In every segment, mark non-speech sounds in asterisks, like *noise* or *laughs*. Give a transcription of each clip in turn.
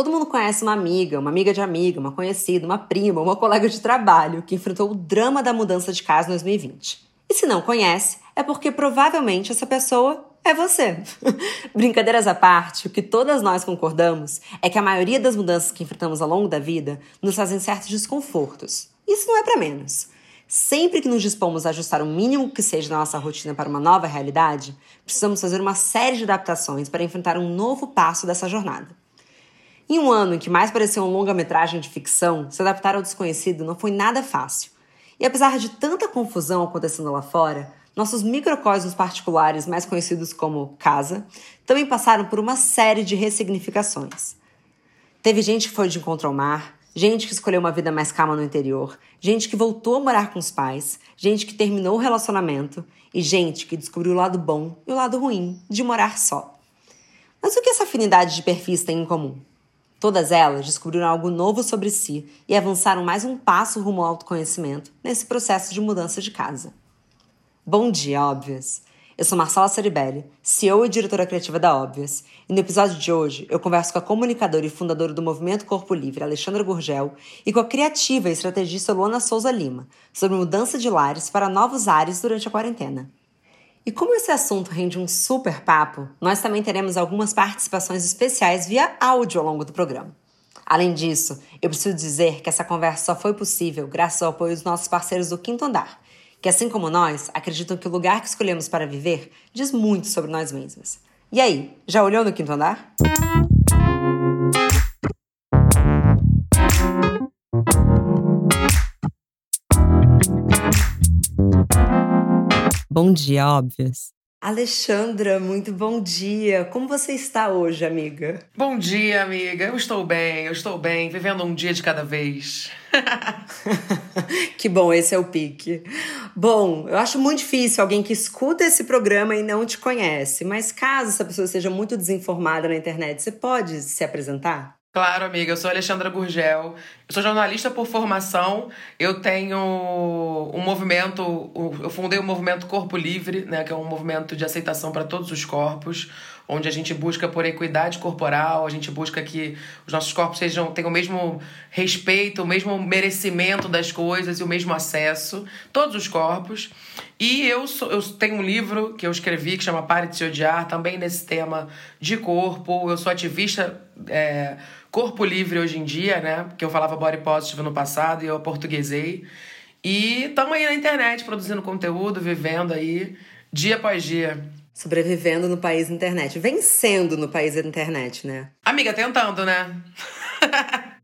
Todo mundo conhece uma amiga, uma amiga de amiga, uma conhecida, uma prima, uma colega de trabalho que enfrentou o drama da mudança de casa em 2020. E se não conhece, é porque provavelmente essa pessoa é você. *laughs* Brincadeiras à parte, o que todas nós concordamos é que a maioria das mudanças que enfrentamos ao longo da vida nos fazem certos desconfortos. Isso não é para menos. Sempre que nos dispomos a ajustar o mínimo que seja na nossa rotina para uma nova realidade, precisamos fazer uma série de adaptações para enfrentar um novo passo dessa jornada. Em um ano em que mais parecia uma longa-metragem de ficção, se adaptar ao desconhecido não foi nada fácil. E apesar de tanta confusão acontecendo lá fora, nossos microcosmos particulares, mais conhecidos como casa, também passaram por uma série de ressignificações. Teve gente que foi de encontro ao mar, gente que escolheu uma vida mais calma no interior, gente que voltou a morar com os pais, gente que terminou o relacionamento e gente que descobriu o lado bom e o lado ruim de morar só. Mas o que essa afinidade de perfis tem em comum? Todas elas descobriram algo novo sobre si e avançaram mais um passo rumo ao autoconhecimento nesse processo de mudança de casa. Bom dia, Óbvias! Eu sou Marcela Ceribelli, CEO e diretora criativa da Óbvias, e no episódio de hoje eu converso com a comunicadora e fundadora do Movimento Corpo Livre, Alexandra Gurgel, e com a criativa e estrategista Luana Souza Lima, sobre mudança de lares para novos ares durante a quarentena. E como esse assunto rende um super papo, nós também teremos algumas participações especiais via áudio ao longo do programa. Além disso, eu preciso dizer que essa conversa só foi possível graças ao apoio dos nossos parceiros do Quinto Andar, que assim como nós, acreditam que o lugar que escolhemos para viver diz muito sobre nós mesmos. E aí, já olhou no Quinto Andar? Bom dia, óbvias. Alexandra, muito bom dia. Como você está hoje, amiga? Bom dia, amiga. Eu estou bem, eu estou bem, vivendo um dia de cada vez. *laughs* que bom, esse é o pique. Bom, eu acho muito difícil alguém que escuta esse programa e não te conhece, mas caso essa pessoa seja muito desinformada na internet, você pode se apresentar? Claro, amiga. Eu sou Alexandra Gurgel. Eu sou jornalista por formação. Eu tenho um movimento. Eu fundei o movimento Corpo Livre, né, que é um movimento de aceitação para todos os corpos, onde a gente busca por equidade corporal, a gente busca que os nossos corpos sejam, tenham o mesmo respeito, o mesmo merecimento das coisas e o mesmo acesso, todos os corpos. E eu, sou, eu tenho um livro que eu escrevi que chama Pare de Se Odiar, também nesse tema de corpo. Eu sou ativista. É, corpo livre hoje em dia, né? Porque eu falava body positive no passado e eu portuguesei. E estamos aí na internet produzindo conteúdo, vivendo aí dia após dia. Sobrevivendo no país internet. Vencendo no país internet, né? Amiga, tentando, né? *laughs*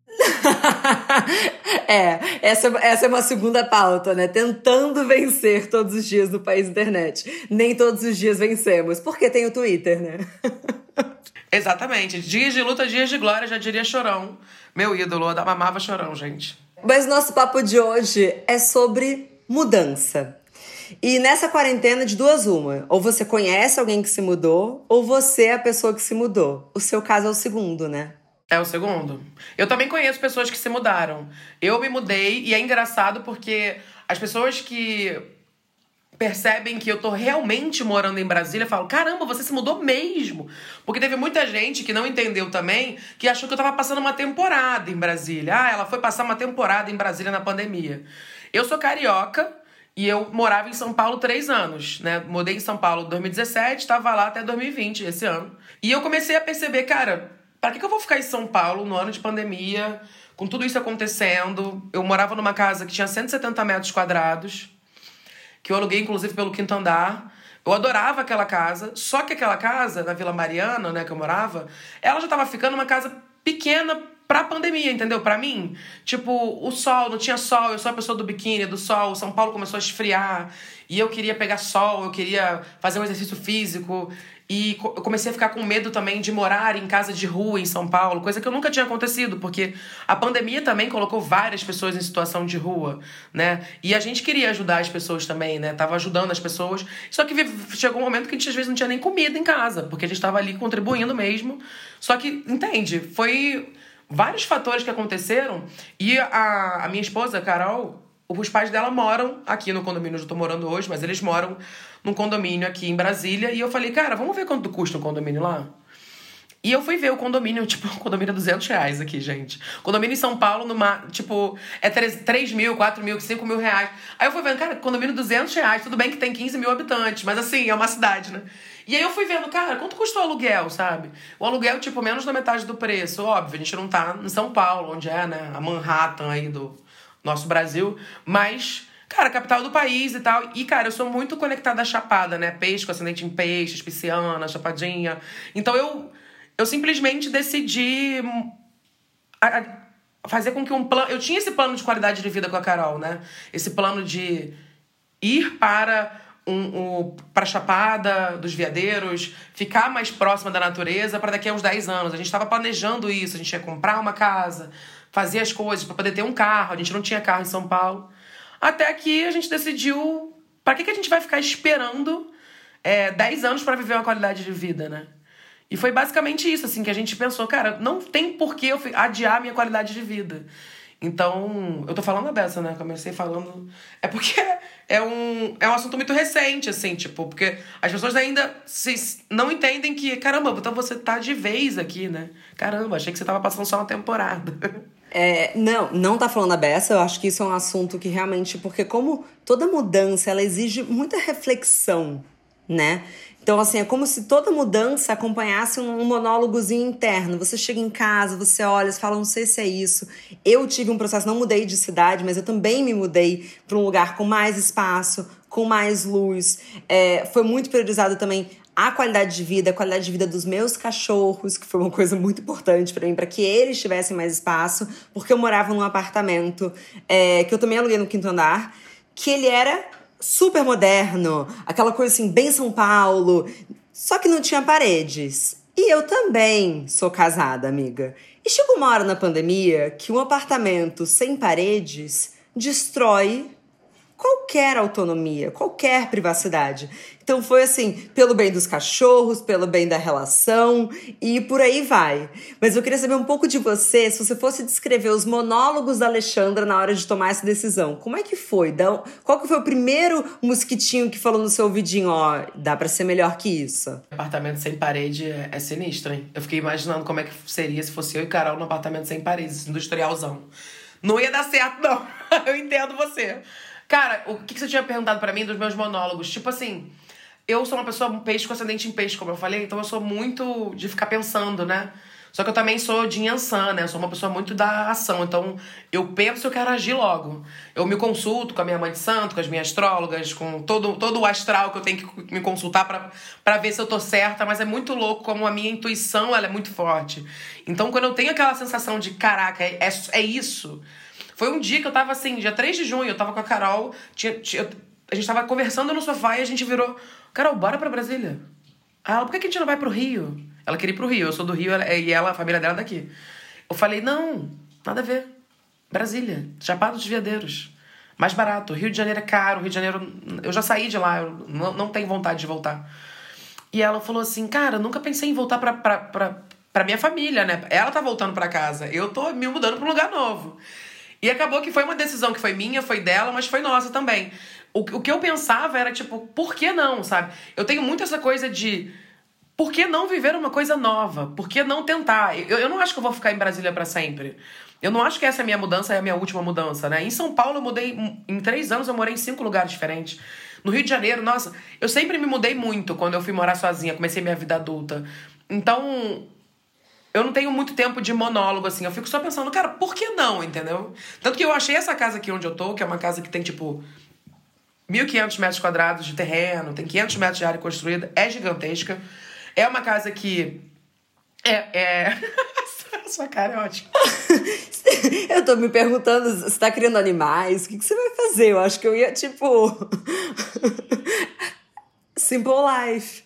é, essa, essa é uma segunda pauta, né? Tentando vencer todos os dias no país internet. Nem todos os dias vencemos, porque tem o Twitter, né? *laughs* Exatamente. Dias de luta, dias de glória, já diria Chorão. Meu ídolo, eu amava Chorão, gente. Mas nosso papo de hoje é sobre mudança. E nessa quarentena, de duas uma. Ou você conhece alguém que se mudou, ou você é a pessoa que se mudou. O seu caso é o segundo, né? É o segundo. Eu também conheço pessoas que se mudaram. Eu me mudei e é engraçado porque as pessoas que percebem que eu tô realmente morando em Brasília, falam: caramba, você se mudou mesmo. Porque teve muita gente que não entendeu também, que achou que eu tava passando uma temporada em Brasília. Ah, ela foi passar uma temporada em Brasília na pandemia. Eu sou carioca e eu morava em São Paulo três anos, né? Mudei em São Paulo em 2017, estava lá até 2020, esse ano. E eu comecei a perceber, cara, para que, que eu vou ficar em São Paulo no ano de pandemia, com tudo isso acontecendo? Eu morava numa casa que tinha 170 metros quadrados que eu aluguei inclusive pelo quinto andar. Eu adorava aquela casa, só que aquela casa, na Vila Mariana, né, que eu morava, ela já tava ficando uma casa pequena pra pandemia, entendeu? Pra mim. Tipo, o sol, não tinha sol, eu sou a pessoa do biquíni, do sol, São Paulo começou a esfriar, e eu queria pegar sol, eu queria fazer um exercício físico. E eu comecei a ficar com medo também de morar em casa de rua em São Paulo, coisa que eu nunca tinha acontecido, porque a pandemia também colocou várias pessoas em situação de rua, né? E a gente queria ajudar as pessoas também, né? Tava ajudando as pessoas. Só que chegou um momento que a gente às vezes não tinha nem comida em casa, porque a gente tava ali contribuindo mesmo. Só que, entende? Foi vários fatores que aconteceram. E a, a minha esposa, Carol, os pais dela moram aqui no condomínio onde eu tô morando hoje, mas eles moram num condomínio aqui em Brasília. E eu falei, cara, vamos ver quanto custa um condomínio lá? E eu fui ver o condomínio, *laughs* tipo, o condomínio é 200 reais aqui, gente. Condomínio em São Paulo, numa, tipo, é 3, 3 mil, 4 mil, 5 mil reais. Aí eu fui vendo, cara, condomínio 200 reais, tudo bem que tem 15 mil habitantes, mas assim, é uma cidade, né? E aí eu fui vendo, cara, quanto custou o aluguel, sabe? O aluguel, tipo, menos da metade do preço. Óbvio, a gente não tá em São Paulo, onde é, né, a Manhattan aí do nosso Brasil, mas Cara, capital do país e tal. E, cara, eu sou muito conectada à chapada, né? Peixe com ascendente em peixes, pisciana, chapadinha. Então eu eu simplesmente decidi hum, fazer com que um plano. Eu tinha esse plano de qualidade de vida com a Carol, né? Esse plano de ir para um, um para Chapada dos Veadeiros, ficar mais próxima da natureza para daqui a uns 10 anos. A gente estava planejando isso, a gente ia comprar uma casa, fazer as coisas para poder ter um carro. A gente não tinha carro em São Paulo. Até que a gente decidiu, para que, que a gente vai ficar esperando é, 10 anos para viver uma qualidade de vida, né? E foi basicamente isso, assim, que a gente pensou, cara, não tem por que eu adiar minha qualidade de vida. Então, eu tô falando dessa, né? Comecei falando. É porque *laughs* é um, é um assunto muito recente, assim, tipo, porque as pessoas ainda se, não entendem que, caramba, então você tá de vez aqui, né? Caramba, achei que você tava passando só uma temporada. *laughs* É, não, não tá falando a beça, eu acho que isso é um assunto que realmente, porque como toda mudança, ela exige muita reflexão, né? Então, assim, é como se toda mudança acompanhasse um monólogozinho interno. Você chega em casa, você olha, você fala, não sei se é isso. Eu tive um processo, não mudei de cidade, mas eu também me mudei para um lugar com mais espaço, com mais luz. É, foi muito priorizado também a qualidade de vida, a qualidade de vida dos meus cachorros, que foi uma coisa muito importante para mim, para que eles tivessem mais espaço, porque eu morava num apartamento é, que eu também aluguei no quinto andar, que ele era super moderno, aquela coisa assim, bem São Paulo, só que não tinha paredes. E eu também sou casada, amiga. E chegou uma hora na pandemia que um apartamento sem paredes destrói qualquer autonomia, qualquer privacidade. Então foi assim, pelo bem dos cachorros, pelo bem da relação e por aí vai. Mas eu queria saber um pouco de você, se você fosse descrever os monólogos da Alexandra na hora de tomar essa decisão. Como é que foi? Qual que foi o primeiro mosquitinho que falou no seu ouvidinho, ó, oh, dá para ser melhor que isso? Apartamento sem parede é, é sinistro, hein? Eu fiquei imaginando como é que seria se fosse eu e Carol no apartamento sem paredes, industrialzão. Não ia dar certo, não. *laughs* eu entendo você. Cara, o que você tinha perguntado para mim dos meus monólogos? Tipo assim, eu sou uma pessoa peixe com ascendente em peixe, como eu falei, então eu sou muito de ficar pensando, né? Só que eu também sou de Yansan, né? Eu sou uma pessoa muito da ação. Então, eu penso eu quero agir logo. Eu me consulto com a minha mãe de santo, com as minhas astrólogas, com todo, todo o astral que eu tenho que me consultar para ver se eu tô certa. Mas é muito louco como a minha intuição ela é muito forte. Então, quando eu tenho aquela sensação de, caraca, é, é, é isso... Foi um dia que eu tava assim, dia 3 de junho, eu tava com a Carol, tinha, tinha, a gente tava conversando no sofá e a gente virou, Carol, bora pra Brasília. Ah, por que a gente não vai pro Rio? Ela queria ir pro Rio, eu sou do Rio e ela, a família dela é daqui. Eu falei, não, nada a ver. Brasília, Chapada dos Veadeiros. Mais barato. Rio de Janeiro é caro, Rio de Janeiro. Eu já saí de lá, eu não, não tenho vontade de voltar. E ela falou assim, cara, nunca pensei em voltar pra, pra, pra, pra minha família, né? Ela tá voltando pra casa. Eu tô me mudando pra um lugar novo. E acabou que foi uma decisão que foi minha, foi dela, mas foi nossa também. O, o que eu pensava era, tipo, por que não, sabe? Eu tenho muito essa coisa de. Por que não viver uma coisa nova? Por que não tentar? Eu, eu não acho que eu vou ficar em Brasília para sempre. Eu não acho que essa é a minha mudança, é a minha última mudança, né? Em São Paulo eu mudei. Em três anos eu morei em cinco lugares diferentes. No Rio de Janeiro, nossa, eu sempre me mudei muito quando eu fui morar sozinha, comecei minha vida adulta. Então, eu não tenho muito tempo de monólogo, assim. Eu fico só pensando, cara, por que não, entendeu? Tanto que eu achei essa casa aqui onde eu tô, que é uma casa que tem, tipo, 1.500 metros quadrados de terreno, tem 500 metros de área construída, é gigantesca. É uma casa que. É. é... *laughs* Sua cara é ótima. *laughs* eu tô me perguntando, você tá criando animais? O que, que você vai fazer? Eu acho que eu ia, tipo. *laughs* Simple Life.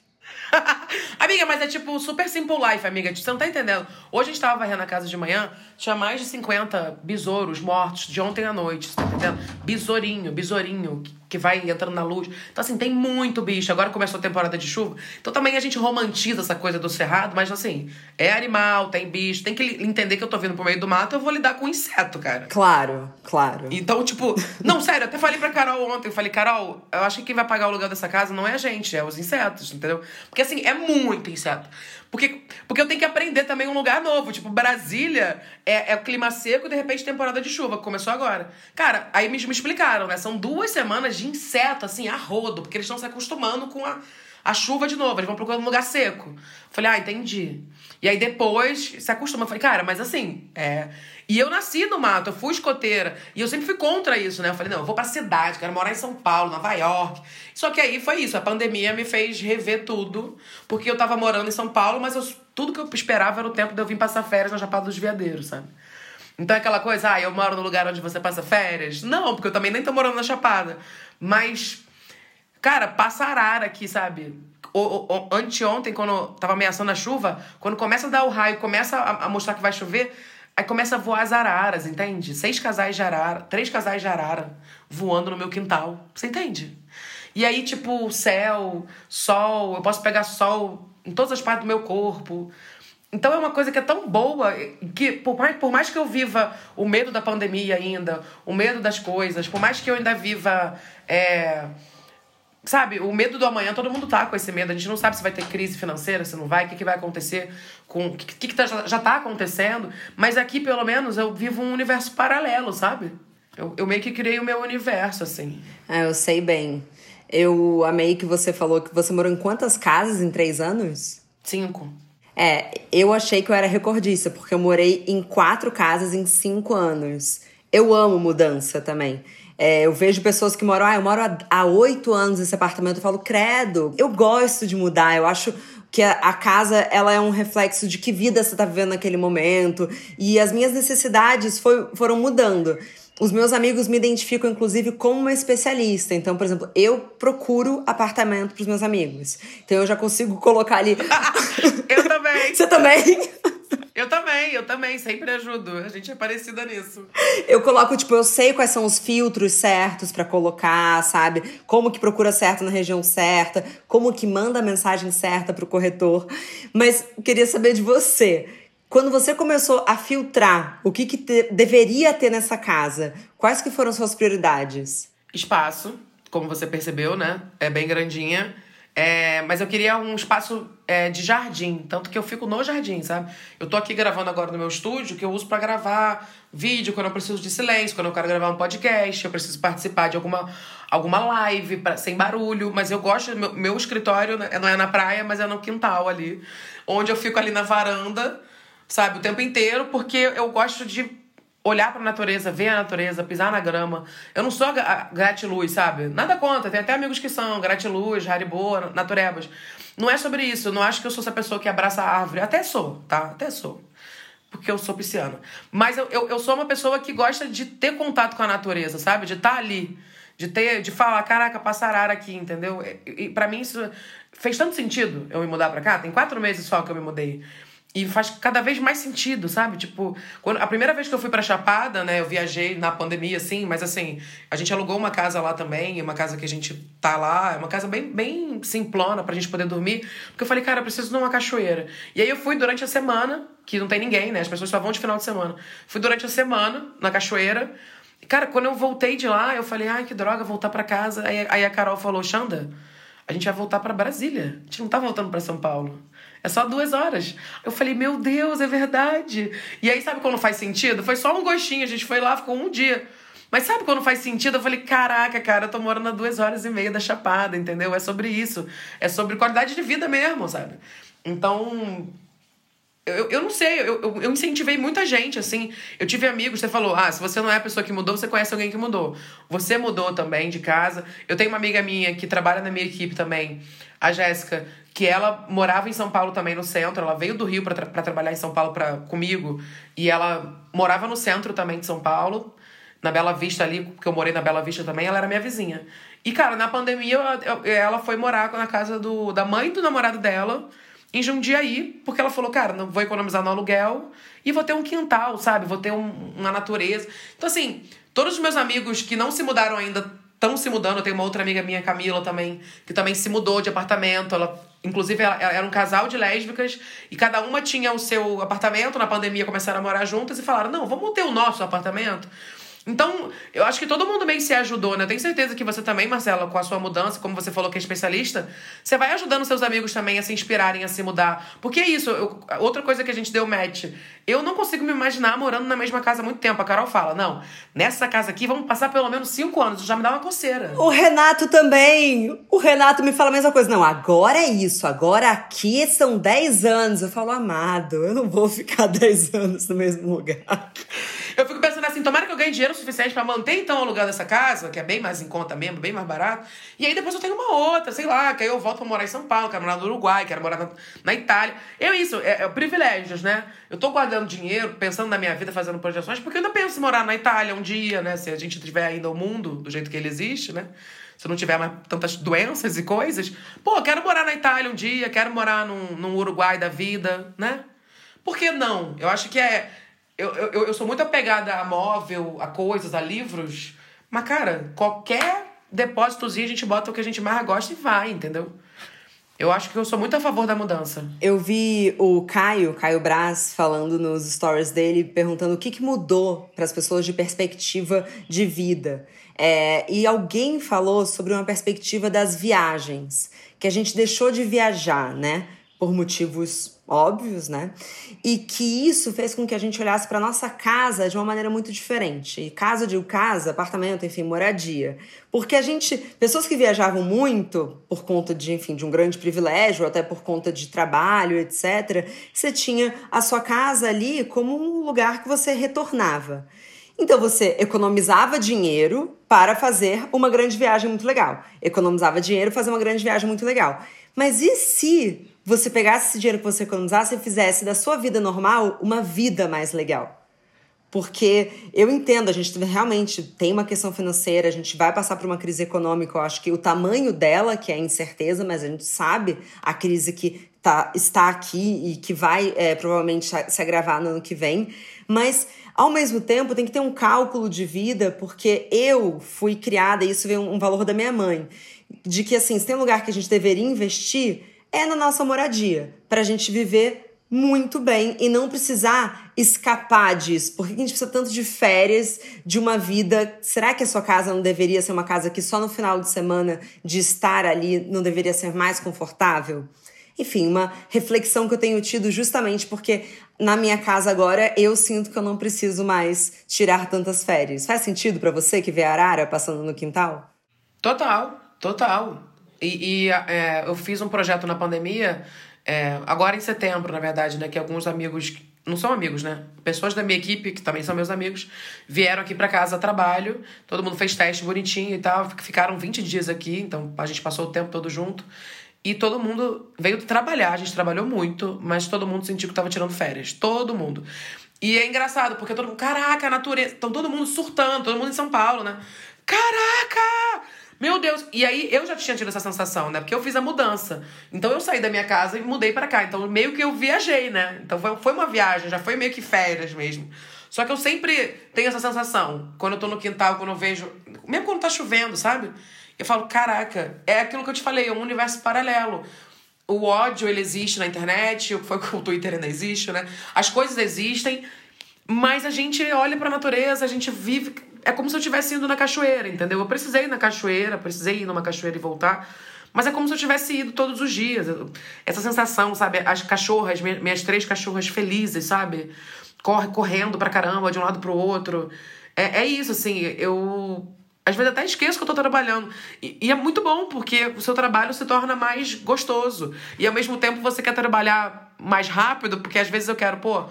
*laughs* amiga, mas é tipo super simple life, amiga. Você não tá entendendo. Hoje a gente tava varrendo a casa de manhã, tinha mais de 50 besouros mortos de ontem à noite, você tá entendendo? Besourinho, besourinho que vai entrando na luz. Então, assim, tem muito bicho. Agora começou a temporada de chuva. Então também a gente romantiza essa coisa do cerrado, mas assim, é animal, tem bicho, tem que entender que eu tô vindo pro meio do mato, eu vou lidar com inseto, cara. Claro, claro. Então, tipo, *laughs* não, sério, até falei pra Carol ontem, eu falei, Carol, eu acho que quem vai pagar o lugar dessa casa não é a gente, é os insetos, entendeu? Porque assim, é muito inseto. Porque, porque eu tenho que aprender também um lugar novo. Tipo, Brasília é, é clima seco e de repente temporada de chuva, começou agora. Cara, aí me, me explicaram, né? São duas semanas de inseto, assim, a rodo, porque eles estão se acostumando com a, a chuva de novo, eles vão procurando um lugar seco. Falei, ah, entendi. E aí depois se acostuma. Eu falei, cara, mas assim, é. E eu nasci no mato, eu fui escoteira. E eu sempre fui contra isso, né? Eu falei, não, eu vou pra cidade, quero morar em São Paulo, Nova York. Só que aí foi isso, a pandemia me fez rever tudo. Porque eu tava morando em São Paulo, mas eu, tudo que eu esperava era o tempo de eu vir passar férias na Chapada dos Veadeiros, sabe? Então é aquela coisa, ah, eu moro no lugar onde você passa férias. Não, porque eu também nem tô morando na Chapada. Mas, cara, passa arara aqui, sabe? O, o, anteontem, quando tava ameaçando a chuva, quando começa a dar o raio, começa a, a mostrar que vai chover, aí começa a voar as araras, entende? Seis casais de arara, três casais de arara voando no meu quintal. Você entende? E aí, tipo, céu, sol, eu posso pegar sol em todas as partes do meu corpo. Então é uma coisa que é tão boa que, por mais, por mais que eu viva o medo da pandemia ainda, o medo das coisas, por mais que eu ainda viva. É, sabe, o medo do amanhã, todo mundo tá com esse medo. A gente não sabe se vai ter crise financeira, se não vai, o que, que vai acontecer com. O que, que, tá, já tá acontecendo. Mas aqui, pelo menos, eu vivo um universo paralelo, sabe? Eu, eu meio que criei o meu universo, assim. Ah, eu sei bem. Eu amei que você falou que você morou em quantas casas em três anos? Cinco. É, eu achei que eu era recordista, porque eu morei em quatro casas em cinco anos. Eu amo mudança também. É, eu vejo pessoas que moram, ah, eu moro há oito anos nesse apartamento, eu falo, credo, eu gosto de mudar, eu acho que a, a, casa ela é um reflexo de que vida você está vivendo naquele momento e as minhas necessidades foi, foram mudando. Os meus amigos me identificam, inclusive, como uma especialista. Então, por exemplo, eu procuro apartamento para os meus amigos. Então, eu já consigo colocar ali. *laughs* eu também. *laughs* Você também? Eu também, eu também, sempre ajudo. A gente é parecida nisso. Eu coloco, tipo, eu sei quais são os filtros certos para colocar, sabe? Como que procura certo na região certa, como que manda a mensagem certa pro corretor. Mas queria saber de você. Quando você começou a filtrar o que, que te, deveria ter nessa casa, quais que foram suas prioridades? Espaço, como você percebeu, né? É bem grandinha. É, mas eu queria um espaço é, de jardim, tanto que eu fico no jardim, sabe? Eu tô aqui gravando agora no meu estúdio, que eu uso para gravar vídeo quando eu preciso de silêncio, quando eu quero gravar um podcast, eu preciso participar de alguma, alguma live pra, sem barulho, mas eu gosto, meu, meu escritório não é na praia, mas é no quintal ali, onde eu fico ali na varanda, sabe, o tempo inteiro, porque eu gosto de olhar pra natureza, ver a natureza, pisar na grama. Eu não sou gratiluz, sabe? Nada contra, tem até amigos que são gratiluz, haribo, naturebas. Não é sobre isso, eu não acho que eu sou essa pessoa que abraça a árvore. Até sou, tá? Até sou. Porque eu sou pisciana. Mas eu, eu, eu sou uma pessoa que gosta de ter contato com a natureza, sabe? De estar tá ali. De ter, de falar, caraca, passar aqui, entendeu? E, e para mim isso fez tanto sentido eu me mudar pra cá. Tem quatro meses só que eu me mudei. E faz cada vez mais sentido, sabe? Tipo, quando, a primeira vez que eu fui pra Chapada, né? Eu viajei na pandemia, assim, mas assim, a gente alugou uma casa lá também, uma casa que a gente tá lá, é uma casa bem, bem simplona pra gente poder dormir. Porque eu falei, cara, eu preciso de uma cachoeira. E aí eu fui durante a semana, que não tem ninguém, né? As pessoas só vão de final de semana. Fui durante a semana na cachoeira. E, cara, quando eu voltei de lá, eu falei, ai, que droga, voltar pra casa. Aí, aí a Carol falou, Xanda, a gente vai voltar para Brasília. A gente não tá voltando para São Paulo. É só duas horas. Eu falei, meu Deus, é verdade. E aí, sabe quando faz sentido? Foi só um gostinho, a gente foi lá, ficou um dia. Mas sabe quando faz sentido? Eu falei, caraca, cara, eu tô morando a duas horas e meia da Chapada, entendeu? É sobre isso. É sobre qualidade de vida mesmo, sabe? Então, eu, eu não sei, eu, eu, incentivei muita gente, assim. Eu tive amigos, você falou, ah, se você não é a pessoa que mudou, você conhece alguém que mudou. Você mudou também de casa. Eu tenho uma amiga minha que trabalha na minha equipe também, a Jéssica, que ela morava em São Paulo também no centro. Ela veio do Rio para tra trabalhar em São Paulo pra, comigo. E ela morava no centro também de São Paulo, na Bela Vista ali, porque eu morei na Bela Vista também. Ela era minha vizinha. E, cara, na pandemia, ela foi morar na casa do, da mãe do namorado dela, em Jundiaí, porque ela falou, cara, não vou economizar no aluguel e vou ter um quintal, sabe? Vou ter um, uma natureza. Então, assim, todos os meus amigos que não se mudaram ainda estão se mudando. Eu tenho uma outra amiga minha, Camila, também, que também se mudou de apartamento. Ela, inclusive, era um casal de lésbicas e cada uma tinha o seu apartamento. Na pandemia começaram a morar juntas e falaram: não, vamos ter o nosso apartamento. Então, eu acho que todo mundo meio se ajudou, né? Tenho certeza que você também, Marcela, com a sua mudança, como você falou que é especialista, você vai ajudando seus amigos também a se inspirarem a se mudar. Porque é isso, eu, outra coisa que a gente deu match. Eu não consigo me imaginar morando na mesma casa há muito tempo. A Carol fala: não, nessa casa aqui vamos passar pelo menos cinco anos. Já me dá uma coceira. O Renato também. O Renato me fala a mesma coisa. Não, agora é isso. Agora aqui são dez anos. Eu falo, amado, eu não vou ficar *laughs* dez anos no mesmo lugar. Eu fico pensando assim, tomara que eu ganhe dinheiro suficiente para manter então o aluguel dessa casa, que é bem mais em conta mesmo, bem mais barato. E aí depois eu tenho uma outra, sei lá, que aí eu volto pra morar em São Paulo, quero morar no Uruguai, quero morar na, na Itália. Eu isso, é, é, privilégios, né? Eu tô guardando dinheiro, pensando na minha vida, fazendo projeções, porque eu ainda penso em morar na Itália um dia, né? Se a gente tiver ainda o mundo do jeito que ele existe, né? se não tiver mais tantas doenças e coisas. Pô, quero morar na Itália um dia, quero morar num, num Uruguai da vida, né? Por que não? Eu acho que é eu, eu, eu sou muito apegada a móvel, a coisas, a livros. Mas, cara, qualquer depósitozinho a gente bota o que a gente mais gosta e vai, entendeu? Eu acho que eu sou muito a favor da mudança. Eu vi o Caio, Caio Braz, falando nos stories dele, perguntando o que, que mudou para as pessoas de perspectiva de vida. É, e alguém falou sobre uma perspectiva das viagens, que a gente deixou de viajar, né? Por motivos óbvios, né? E que isso fez com que a gente olhasse para nossa casa de uma maneira muito diferente. E casa, digo casa, apartamento, enfim, moradia. Porque a gente, pessoas que viajavam muito por conta de, enfim, de um grande privilégio, até por conta de trabalho, etc, você tinha a sua casa ali como um lugar que você retornava. Então você economizava dinheiro para fazer uma grande viagem muito legal. Economizava dinheiro para fazer uma grande viagem muito legal. Mas e se você pegasse esse dinheiro que você economizasse e fizesse da sua vida normal uma vida mais legal? Porque eu entendo, a gente realmente tem uma questão financeira, a gente vai passar por uma crise econômica. Eu acho que o tamanho dela, que é a incerteza, mas a gente sabe a crise que tá, está aqui e que vai é, provavelmente se agravar no ano que vem. Mas, ao mesmo tempo, tem que ter um cálculo de vida, porque eu fui criada, e isso veio um valor da minha mãe, de que, assim, se tem um lugar que a gente deveria investir, é na nossa moradia, para a gente viver muito bem e não precisar escapar disso. Por que a gente precisa tanto de férias, de uma vida? Será que a sua casa não deveria ser uma casa que só no final de semana de estar ali não deveria ser mais confortável? Enfim, uma reflexão que eu tenho tido justamente porque na minha casa agora eu sinto que eu não preciso mais tirar tantas férias. Faz sentido para você que vê a arara passando no quintal? Total, total. E, e é, eu fiz um projeto na pandemia, é, agora em setembro, na verdade, né? Que alguns amigos, não são amigos, né? Pessoas da minha equipe, que também são meus amigos, vieram aqui para casa a trabalho. Todo mundo fez teste bonitinho e tal. Ficaram 20 dias aqui, então a gente passou o tempo todo junto. E todo mundo veio trabalhar, a gente trabalhou muito, mas todo mundo sentiu que tava tirando férias. Todo mundo. E é engraçado, porque todo mundo, caraca, a natureza. Então todo mundo surtando, todo mundo em São Paulo, né? Caraca! Meu Deus! E aí eu já tinha tido essa sensação, né? Porque eu fiz a mudança. Então eu saí da minha casa e mudei para cá. Então meio que eu viajei, né? Então foi, uma viagem, já foi meio que férias mesmo. Só que eu sempre tenho essa sensação. Quando eu tô no quintal, quando eu vejo. Mesmo quando tá chovendo, sabe? Eu falo, caraca, é aquilo que eu te falei, é um universo paralelo. O ódio, ele existe na internet, foi o Twitter ainda existe, né? As coisas existem, mas a gente olha pra natureza, a gente vive é como se eu tivesse ido na cachoeira, entendeu? Eu precisei ir na cachoeira, precisei ir numa cachoeira e voltar. Mas é como se eu tivesse ido todos os dias. Essa sensação, sabe? As cachorras, minhas três cachorras felizes, sabe? Corre, correndo pra caramba, de um lado pro outro. É, é isso, assim. Eu. Às vezes até esqueço que eu tô trabalhando. E, e é muito bom, porque o seu trabalho se torna mais gostoso. E ao mesmo tempo você quer trabalhar mais rápido, porque às vezes eu quero, pô,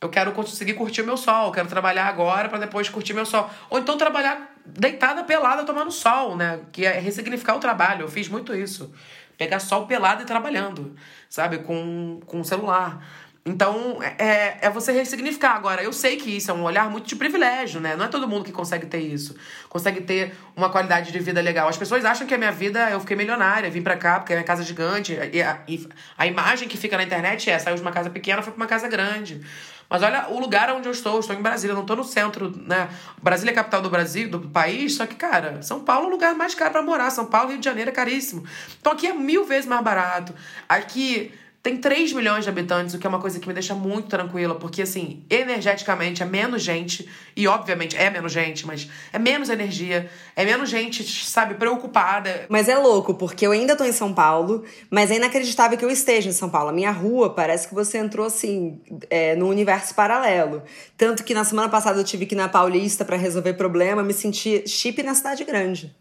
eu quero conseguir curtir o meu sol, quero trabalhar agora para depois curtir meu sol. Ou então trabalhar deitada, pelada, tomando sol, né? Que é ressignificar o trabalho. Eu fiz muito isso. Pegar sol pelado e trabalhando, sabe? Com, com celular. Então, é, é você ressignificar. Agora, eu sei que isso é um olhar muito de privilégio, né? Não é todo mundo que consegue ter isso. Consegue ter uma qualidade de vida legal. As pessoas acham que a minha vida, eu fiquei milionária, vim pra cá porque a minha casa é gigante. E a, e a imagem que fica na internet é, saiu de uma casa pequena, foi pra uma casa grande. Mas olha o lugar onde eu estou. Eu estou em Brasília, não estou no centro, né? Brasília é a capital do Brasil, do país, só que, cara, São Paulo é o lugar mais caro para morar. São Paulo, Rio de Janeiro é caríssimo. Então aqui é mil vezes mais barato. Aqui tem 3 milhões de habitantes, o que é uma coisa que me deixa muito tranquila, porque, assim, energeticamente é menos gente, e obviamente é menos gente, mas é menos energia, é menos gente, sabe, preocupada. Mas é louco, porque eu ainda tô em São Paulo, mas é inacreditável que eu esteja em São Paulo. A minha rua parece que você entrou, assim, é, num universo paralelo. Tanto que na semana passada eu tive que ir na Paulista para resolver problema, me senti chip na cidade grande.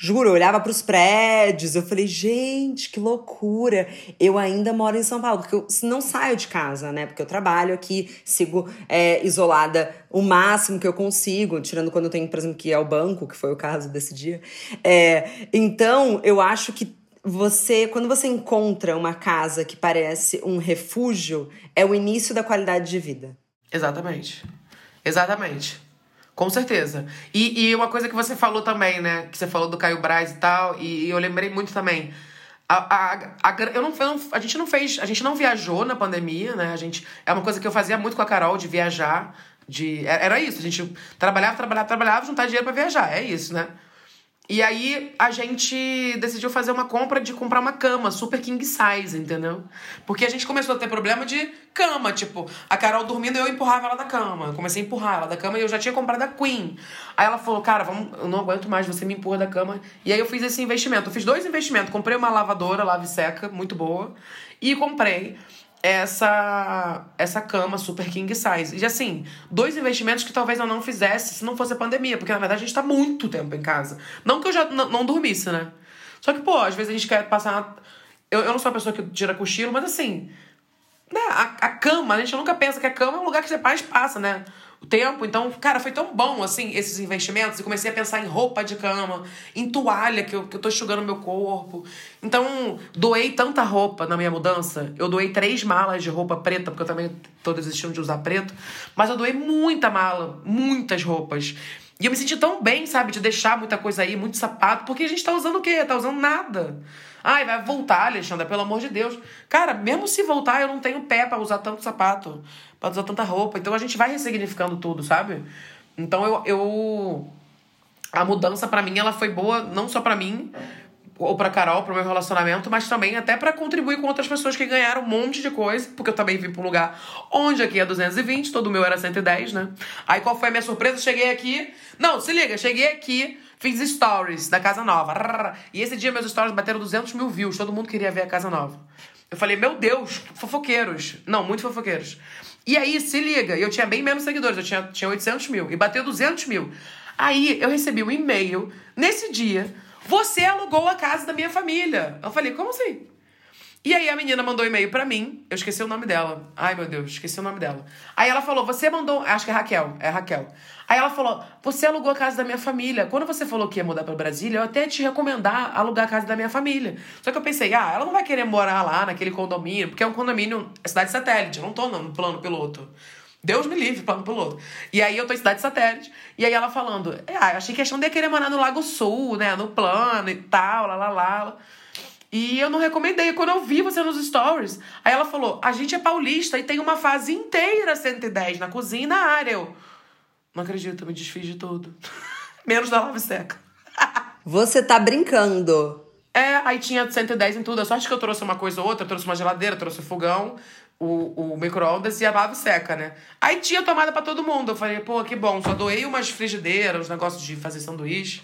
Juro, eu olhava para os prédios, eu falei, gente, que loucura. Eu ainda moro em São Paulo, porque eu não saio de casa, né? Porque eu trabalho aqui, sigo é, isolada o máximo que eu consigo, tirando quando eu tenho, por exemplo, que ir ao banco, que foi o caso desse dia. É, então, eu acho que você, quando você encontra uma casa que parece um refúgio, é o início da qualidade de vida. Exatamente. Exatamente. Com certeza. E, e uma coisa que você falou também, né? Que você falou do Caio Braz e tal, e, eu lembrei muito também. A, a, a, eu não, eu não, a gente não fez. A gente não viajou na pandemia, né? A gente, é uma coisa que eu fazia muito com a Carol, de viajar. De, era isso, a gente trabalhava, trabalhava, trabalhava, juntar dinheiro para viajar. É isso, né? E aí a gente decidiu fazer uma compra de comprar uma cama super king size, entendeu? Porque a gente começou a ter problema de cama, tipo, a Carol dormindo eu empurrava ela da cama. Comecei a empurrar ela da cama e eu já tinha comprado a Queen. Aí ela falou: "Cara, vamos, eu não aguento mais, você me empurra da cama". E aí eu fiz esse investimento. Eu fiz dois investimentos, comprei uma lavadora, lave seca, muito boa, e comprei essa essa cama super king size. E assim, dois investimentos que talvez eu não fizesse se não fosse a pandemia, porque na verdade a gente tá muito tempo em casa. Não que eu já não dormisse, né? Só que, pô, às vezes a gente quer passar. Eu, eu não sou a pessoa que tira cochilo, mas assim. Né, a, a cama, a gente nunca pensa que a cama é um lugar que você mais passa, né? O tempo. Então, cara, foi tão bom, assim, esses investimentos. E comecei a pensar em roupa de cama, em toalha que eu, que eu tô enxugando meu corpo. Então, doei tanta roupa na minha mudança. Eu doei três malas de roupa preta, porque eu também tô desistindo de usar preto. Mas eu doei muita mala, muitas roupas. E eu me senti tão bem, sabe, de deixar muita coisa aí, muito sapato, porque a gente tá usando o quê? Tá usando nada. Ai, vai voltar, Alexandra, pelo amor de Deus. Cara, mesmo se voltar, eu não tenho pé para usar tanto sapato para usar tanta roupa. Então a gente vai ressignificando tudo, sabe? Então eu. eu a mudança para mim ela foi boa não só para mim ou para Carol, pro meu relacionamento, mas também até para contribuir com outras pessoas que ganharam um monte de coisa, porque eu também vim para um lugar onde aqui é 220, todo o meu era 110, né? Aí qual foi a minha surpresa? Cheguei aqui. Não, se liga, cheguei aqui, fiz stories da casa nova. E esse dia meus stories bateram 200 mil views, todo mundo queria ver a casa nova. Eu falei, meu Deus, fofoqueiros. Não, muito fofoqueiros. E aí, se liga, eu tinha bem menos seguidores, eu tinha, tinha 800 mil, e bateu 200 mil. Aí eu recebi um e-mail, nesse dia, você alugou a casa da minha família. Eu falei, como assim? E aí a menina mandou um e-mail para mim, eu esqueci o nome dela. Ai, meu Deus, esqueci o nome dela. Aí ela falou: "Você mandou, acho que é Raquel, é Raquel". Aí ela falou: "Você alugou a casa da minha família. Quando você falou que ia mudar para Brasília, eu até te recomendar alugar a casa da minha família". Só que eu pensei: "Ah, ela não vai querer morar lá naquele condomínio, porque é um condomínio, é cidade satélite, eu não tô no plano piloto". Deus me livre, plano piloto. E aí eu tô em cidade satélite. E aí ela falando: "Ah, achei que a Xanda ia querer morar no Lago Sul, né, no plano e tal, lá lá lá". E eu não recomendei. Quando eu vi você nos stories, aí ela falou: a gente é paulista e tem uma fase inteira 110 na cozinha e na área. Eu não acredito, eu me desfiz de tudo. *laughs* Menos da lava seca. *laughs* você tá brincando. É, aí tinha 110 em tudo. A sorte que eu trouxe uma coisa ou outra, trouxe uma geladeira, trouxe o fogão, o, o micro-ondas e a lava seca, né? Aí tinha tomada para todo mundo. Eu falei, pô, que bom, só doei umas frigideiras, uns negócios de fazer sanduíche.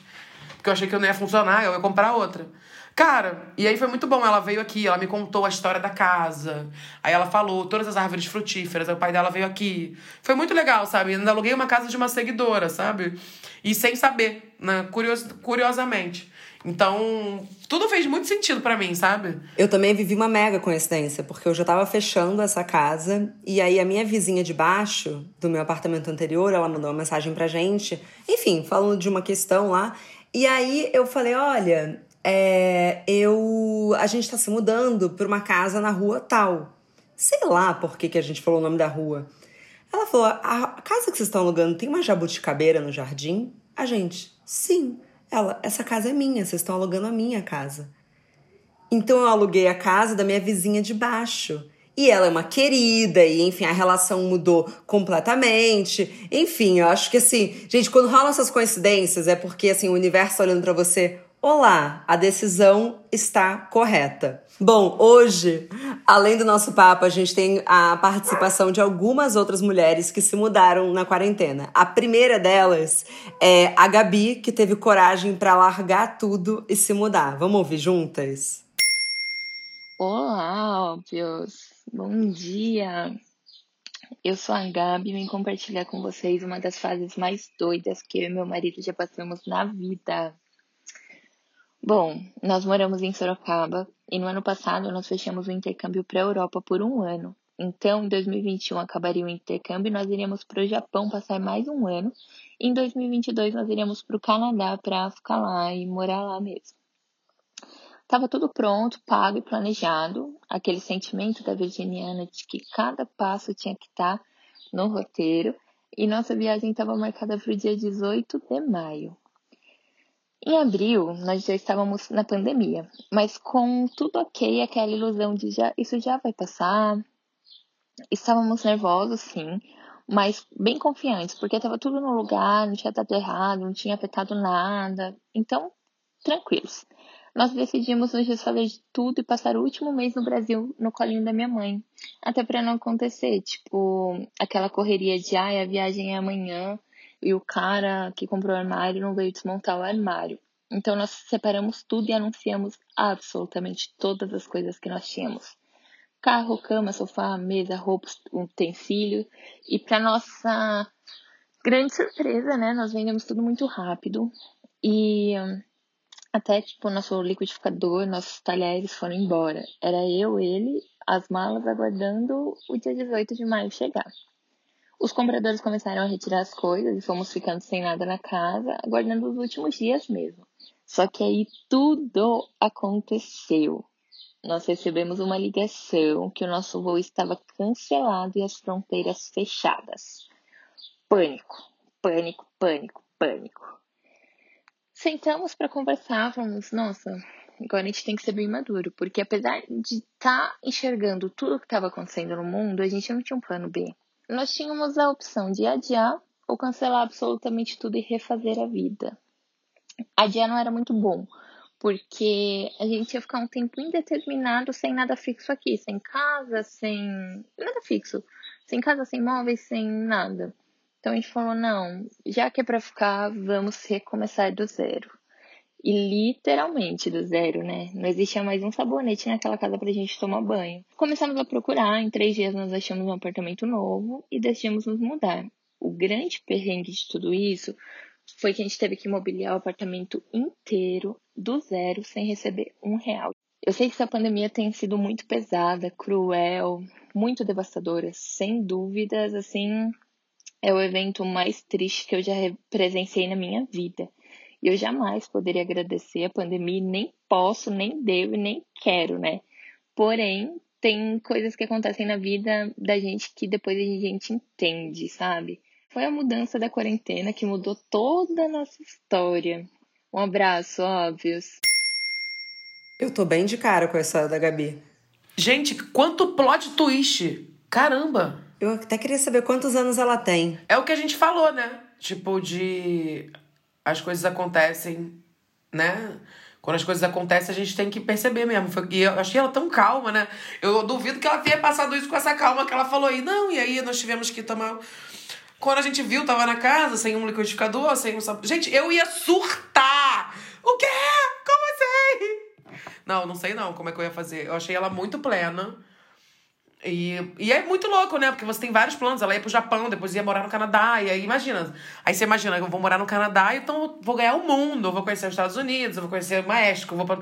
Porque eu achei que eu não ia funcionar, eu ia comprar outra. Cara, e aí foi muito bom. Ela veio aqui, ela me contou a história da casa. Aí ela falou todas as árvores frutíferas. Aí o pai dela veio aqui. Foi muito legal, sabe? Eu ainda aluguei uma casa de uma seguidora, sabe? E sem saber, né? Curios, curiosamente. Então, tudo fez muito sentido para mim, sabe? Eu também vivi uma mega coincidência, porque eu já tava fechando essa casa e aí a minha vizinha de baixo do meu apartamento anterior, ela mandou uma mensagem pra gente, enfim, falando de uma questão lá. E aí eu falei: "Olha, é, eu a gente está se mudando para uma casa na rua tal. Sei lá por que, que a gente falou o nome da rua. Ela falou: a casa que vocês estão alugando tem uma jabuticabeira no jardim? A gente, sim. Ela, essa casa é minha, vocês estão alugando a minha casa. Então eu aluguei a casa da minha vizinha de baixo. E ela é uma querida, e enfim, a relação mudou completamente. Enfim, eu acho que assim, gente, quando rolam essas coincidências, é porque assim, o universo olhando para você, Olá, a decisão está correta. Bom, hoje, além do nosso papo, a gente tem a participação de algumas outras mulheres que se mudaram na quarentena. A primeira delas é a Gabi, que teve coragem para largar tudo e se mudar. Vamos ouvir juntas? Olá, óbvios! Bom dia! Eu sou a Gabi e vim compartilhar com vocês uma das fases mais doidas que eu e meu marido já passamos na vida. Bom, nós moramos em Sorocaba e no ano passado nós fechamos o intercâmbio para a Europa por um ano. Então, em 2021 acabaria o intercâmbio e nós iríamos para o Japão passar mais um ano. E em 2022 nós iríamos para o Canadá para ficar lá e morar lá mesmo. Tava tudo pronto, pago e planejado. Aquele sentimento da virginiana de que cada passo tinha que estar tá no roteiro. E nossa viagem estava marcada para o dia 18 de maio. Em abril, nós já estávamos na pandemia, mas com tudo ok, aquela ilusão de já isso já vai passar. Estávamos nervosos, sim, mas bem confiantes, porque estava tudo no lugar, não tinha dado errado, não tinha afetado nada. Então, tranquilos. Nós decidimos nos desfazer de tudo e passar o último mês no Brasil no colinho da minha mãe. Até para não acontecer, tipo, aquela correria de ai, a viagem é amanhã, e o cara que comprou o armário não veio desmontar o armário. Então nós separamos tudo e anunciamos absolutamente todas as coisas que nós tínhamos. Carro, cama, sofá, mesa, roupas, utensílio. E para nossa grande surpresa, né, nós vendemos tudo muito rápido. E até tipo nosso liquidificador, nossos talheres foram embora. Era eu, ele, as malas aguardando o dia 18 de maio chegar. Os compradores começaram a retirar as coisas e fomos ficando sem nada na casa, aguardando os últimos dias mesmo. Só que aí tudo aconteceu. Nós recebemos uma ligação que o nosso voo estava cancelado e as fronteiras fechadas. Pânico, pânico, pânico, pânico. Sentamos para conversar, falamos, nossa, agora a gente tem que ser bem maduro, porque apesar de estar tá enxergando tudo o que estava acontecendo no mundo, a gente não tinha um plano B nós tínhamos a opção de adiar ou cancelar absolutamente tudo e refazer a vida. Adiar não era muito bom, porque a gente ia ficar um tempo indeterminado sem nada fixo aqui, sem casa, sem nada fixo, sem casa, sem móveis, sem nada. Então a gente falou: não, já que é para ficar, vamos recomeçar do zero. E literalmente do zero, né? Não existia mais um sabonete naquela casa pra gente tomar banho. Começamos a procurar, em três dias nós achamos um apartamento novo e decidimos nos mudar. O grande perrengue de tudo isso foi que a gente teve que mobiliar o apartamento inteiro do zero sem receber um real. Eu sei que essa pandemia tem sido muito pesada, cruel, muito devastadora, sem dúvidas, assim, é o evento mais triste que eu já presenciei na minha vida. E eu jamais poderia agradecer a pandemia, nem posso, nem devo, nem quero, né? Porém, tem coisas que acontecem na vida da gente que depois a gente entende, sabe? Foi a mudança da quarentena que mudou toda a nossa história. Um abraço, óbvios. Eu tô bem de cara com a história da Gabi. Gente, quanto plot twist! Caramba! Eu até queria saber quantos anos ela tem. É o que a gente falou, né? Tipo, de as coisas acontecem, né? Quando as coisas acontecem, a gente tem que perceber mesmo. E eu achei ela tão calma, né? Eu duvido que ela tenha passado isso com essa calma que ela falou aí. Não, e aí nós tivemos que tomar. Quando a gente viu, tava na casa, sem um liquidificador, sem um sabão. Gente, eu ia surtar! O quê? Como assim? Não, não sei não como é que eu ia fazer. Eu achei ela muito plena. E, e é muito louco, né? Porque você tem vários planos. Ela ia pro Japão, depois ia morar no Canadá. E aí, imagina. Aí você imagina, eu vou morar no Canadá, então vou ganhar o mundo. Eu vou conhecer os Estados Unidos, eu vou conhecer o México. vou pra...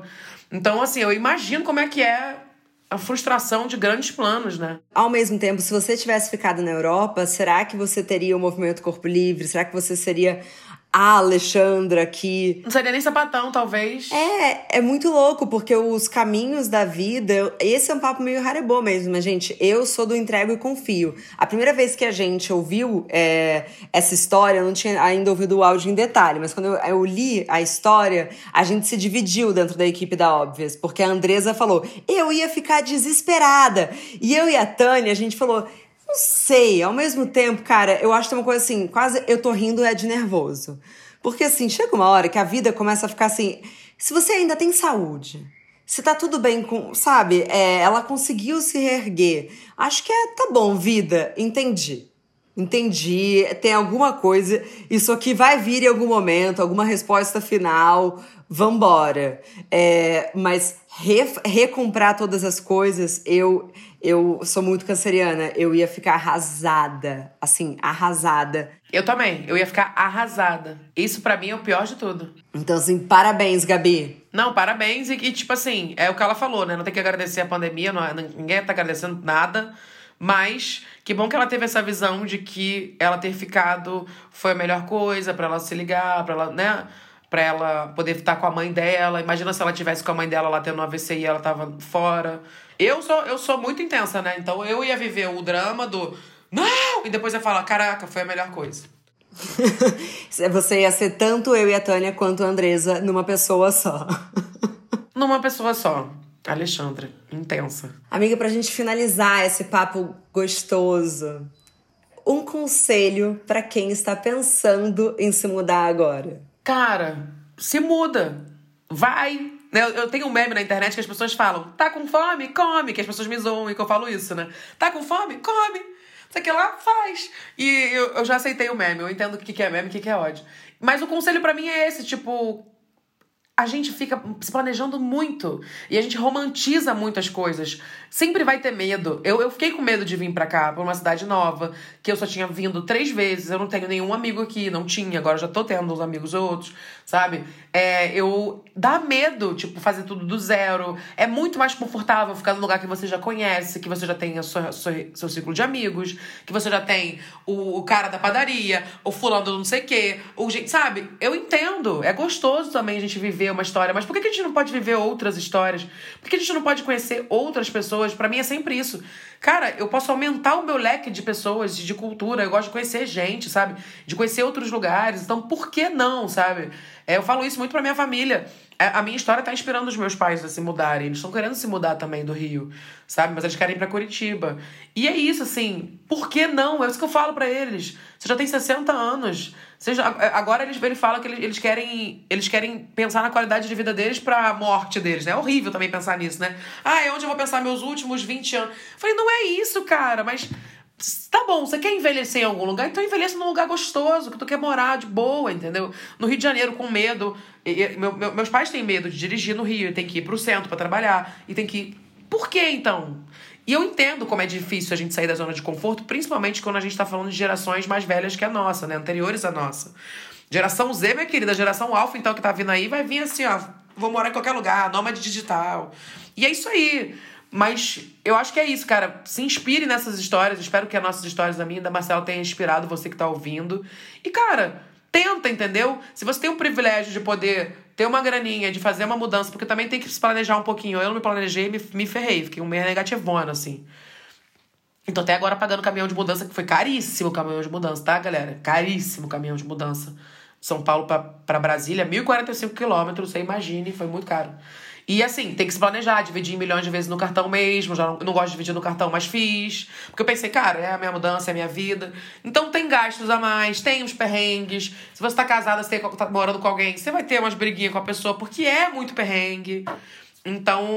Então, assim, eu imagino como é que é a frustração de grandes planos, né? Ao mesmo tempo, se você tivesse ficado na Europa, será que você teria o movimento Corpo Livre? Será que você seria a Alexandra que. Não seria nem sapatão, talvez. É, é muito louco, porque os caminhos da vida. Esse é um papo meio haribô mesmo, mas, gente, eu sou do entrego e confio. A primeira vez que a gente ouviu é, essa história, eu não tinha ainda ouvido o áudio em detalhe, mas quando eu, eu, li a história, a gente se dividiu dentro da equipe da Óbvias, porque a Andresa falou: eu ia ficar desesperada. E eu e a Tânia, a gente falou não sei, ao mesmo tempo, cara, eu acho que tem uma coisa assim, quase eu tô rindo é de nervoso. Porque assim, chega uma hora que a vida começa a ficar assim. se você ainda tem saúde, se tá tudo bem com, sabe, é, ela conseguiu se reerguer, acho que é, tá bom, vida, entendi. Entendi, tem alguma coisa, isso aqui vai vir em algum momento, alguma resposta final, vambora. É, mas re, recomprar todas as coisas, eu, eu sou muito canceriana, eu ia ficar arrasada, assim, arrasada. Eu também, eu ia ficar arrasada. Isso para mim é o pior de tudo. Então, assim, parabéns, Gabi. Não, parabéns e, e, tipo assim, é o que ela falou, né? Não tem que agradecer a pandemia, não, é, ninguém tá agradecendo nada, mas que bom que ela teve essa visão de que ela ter ficado foi a melhor coisa para ela se ligar, para ela, né? Pra ela poder estar com a mãe dela. Imagina se ela tivesse com a mãe dela lá tendo um AVC e ela tava fora. Eu sou, eu sou muito intensa, né? Então eu ia viver o drama do não! E depois ia falar, caraca, foi a melhor coisa. *laughs* Você ia ser tanto eu e a Tânia quanto a Andresa numa pessoa só. *laughs* numa pessoa só. Alexandra, intensa. Amiga, pra gente finalizar esse papo gostoso, um conselho para quem está pensando em se mudar agora. Cara, se muda. Vai. Eu, eu tenho um meme na internet que as pessoas falam: tá com fome? Come. Que as pessoas me zoam e que eu falo isso, né? Tá com fome? Come. Você que lá faz. E eu, eu já aceitei o meme, eu entendo o que, que é meme e o que, que é ódio. Mas o conselho para mim é esse: tipo, a gente fica se planejando muito e a gente romantiza muitas coisas. Sempre vai ter medo. Eu, eu fiquei com medo de vir para cá, pra uma cidade nova, que eu só tinha vindo três vezes. Eu não tenho nenhum amigo aqui, não tinha, agora já tô tendo uns amigos outros, sabe? É, eu. Dá medo, tipo, fazer tudo do zero. É muito mais confortável ficar num lugar que você já conhece, que você já tem sua, sua seu ciclo de amigos, que você já tem o, o cara da padaria, o fulano do não sei o quê, o gente, sabe? Eu entendo. É gostoso também a gente viver uma história, mas por que a gente não pode viver outras histórias? Por que a gente não pode conhecer outras pessoas? pessoas. Para mim é sempre isso. Cara, eu posso aumentar o meu leque de pessoas, de cultura. Eu gosto de conhecer gente, sabe? De conhecer outros lugares. Então, por que não, sabe? É, eu falo isso muito pra minha família. É, a minha história tá inspirando os meus pais a se mudarem. Eles estão querendo se mudar também do Rio, sabe? Mas eles querem ir pra Curitiba. E é isso, assim. Por que não? É isso que eu falo para eles. Você já tem 60 anos. Já, agora eles, ele fala que eles, eles, querem, eles querem pensar na qualidade de vida deles pra morte deles, né? É horrível também pensar nisso, né? Ah, é onde eu vou pensar meus últimos 20 anos. Eu falei, não é isso, cara, mas Tá bom, você quer envelhecer em algum lugar? Então envelheça num lugar gostoso, que tu quer morar de boa, entendeu? No Rio de Janeiro, com medo. E, meu, meu, meus pais têm medo de dirigir no Rio, tem que ir pro centro para trabalhar. E tem que. Por que então? E eu entendo como é difícil a gente sair da zona de conforto, principalmente quando a gente tá falando de gerações mais velhas que a nossa, né? Anteriores à nossa. Geração Z, minha querida, geração Alpha, então, que tá vindo aí, vai vir assim, ó. Vou morar em qualquer lugar, nômade digital. E é isso aí. Mas eu acho que é isso, cara. Se inspire nessas histórias. Espero que as nossas histórias, da minha da Marcela, tenham inspirado você que tá ouvindo. E, cara, tenta, entendeu? Se você tem o privilégio de poder ter uma graninha, de fazer uma mudança, porque também tem que se planejar um pouquinho. Eu não me planejei me, me ferrei. Fiquei um meio negativona, assim. Então, até agora pagando caminhão de mudança, que foi caríssimo o caminhão de mudança, tá, galera? Caríssimo o caminhão de mudança. São Paulo para Brasília, 1.045 quilômetros, você imagine, foi muito caro. E assim, tem que se planejar, dividir milhões de vezes no cartão mesmo. Já não, não gosto de dividir no cartão, mas fiz. Porque eu pensei, cara, é a minha mudança, é a minha vida. Então tem gastos a mais, tem uns perrengues. Se você tá casada, você tá morando com alguém, você vai ter umas briguinhas com a pessoa, porque é muito perrengue. Então.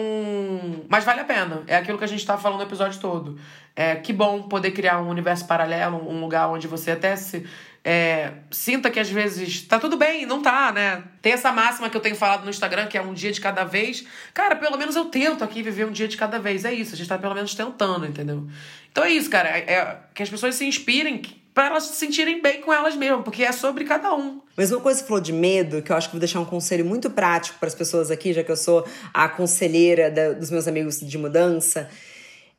Mas vale a pena. É aquilo que a gente tá falando no episódio todo. É que bom poder criar um universo paralelo, um lugar onde você até se é, sinta que às vezes tá tudo bem, não tá, né? Tem essa máxima que eu tenho falado no Instagram, que é um dia de cada vez. Cara, pelo menos eu tento aqui viver um dia de cada vez. É isso, a gente tá pelo menos tentando, entendeu? Então é isso, cara. É, é que as pessoas se inspirem para elas se sentirem bem com elas mesmas, porque é sobre cada um. Mas uma coisa que você falou de medo, que eu acho que vou deixar um conselho muito prático para as pessoas aqui, já que eu sou a conselheira da, dos meus amigos de mudança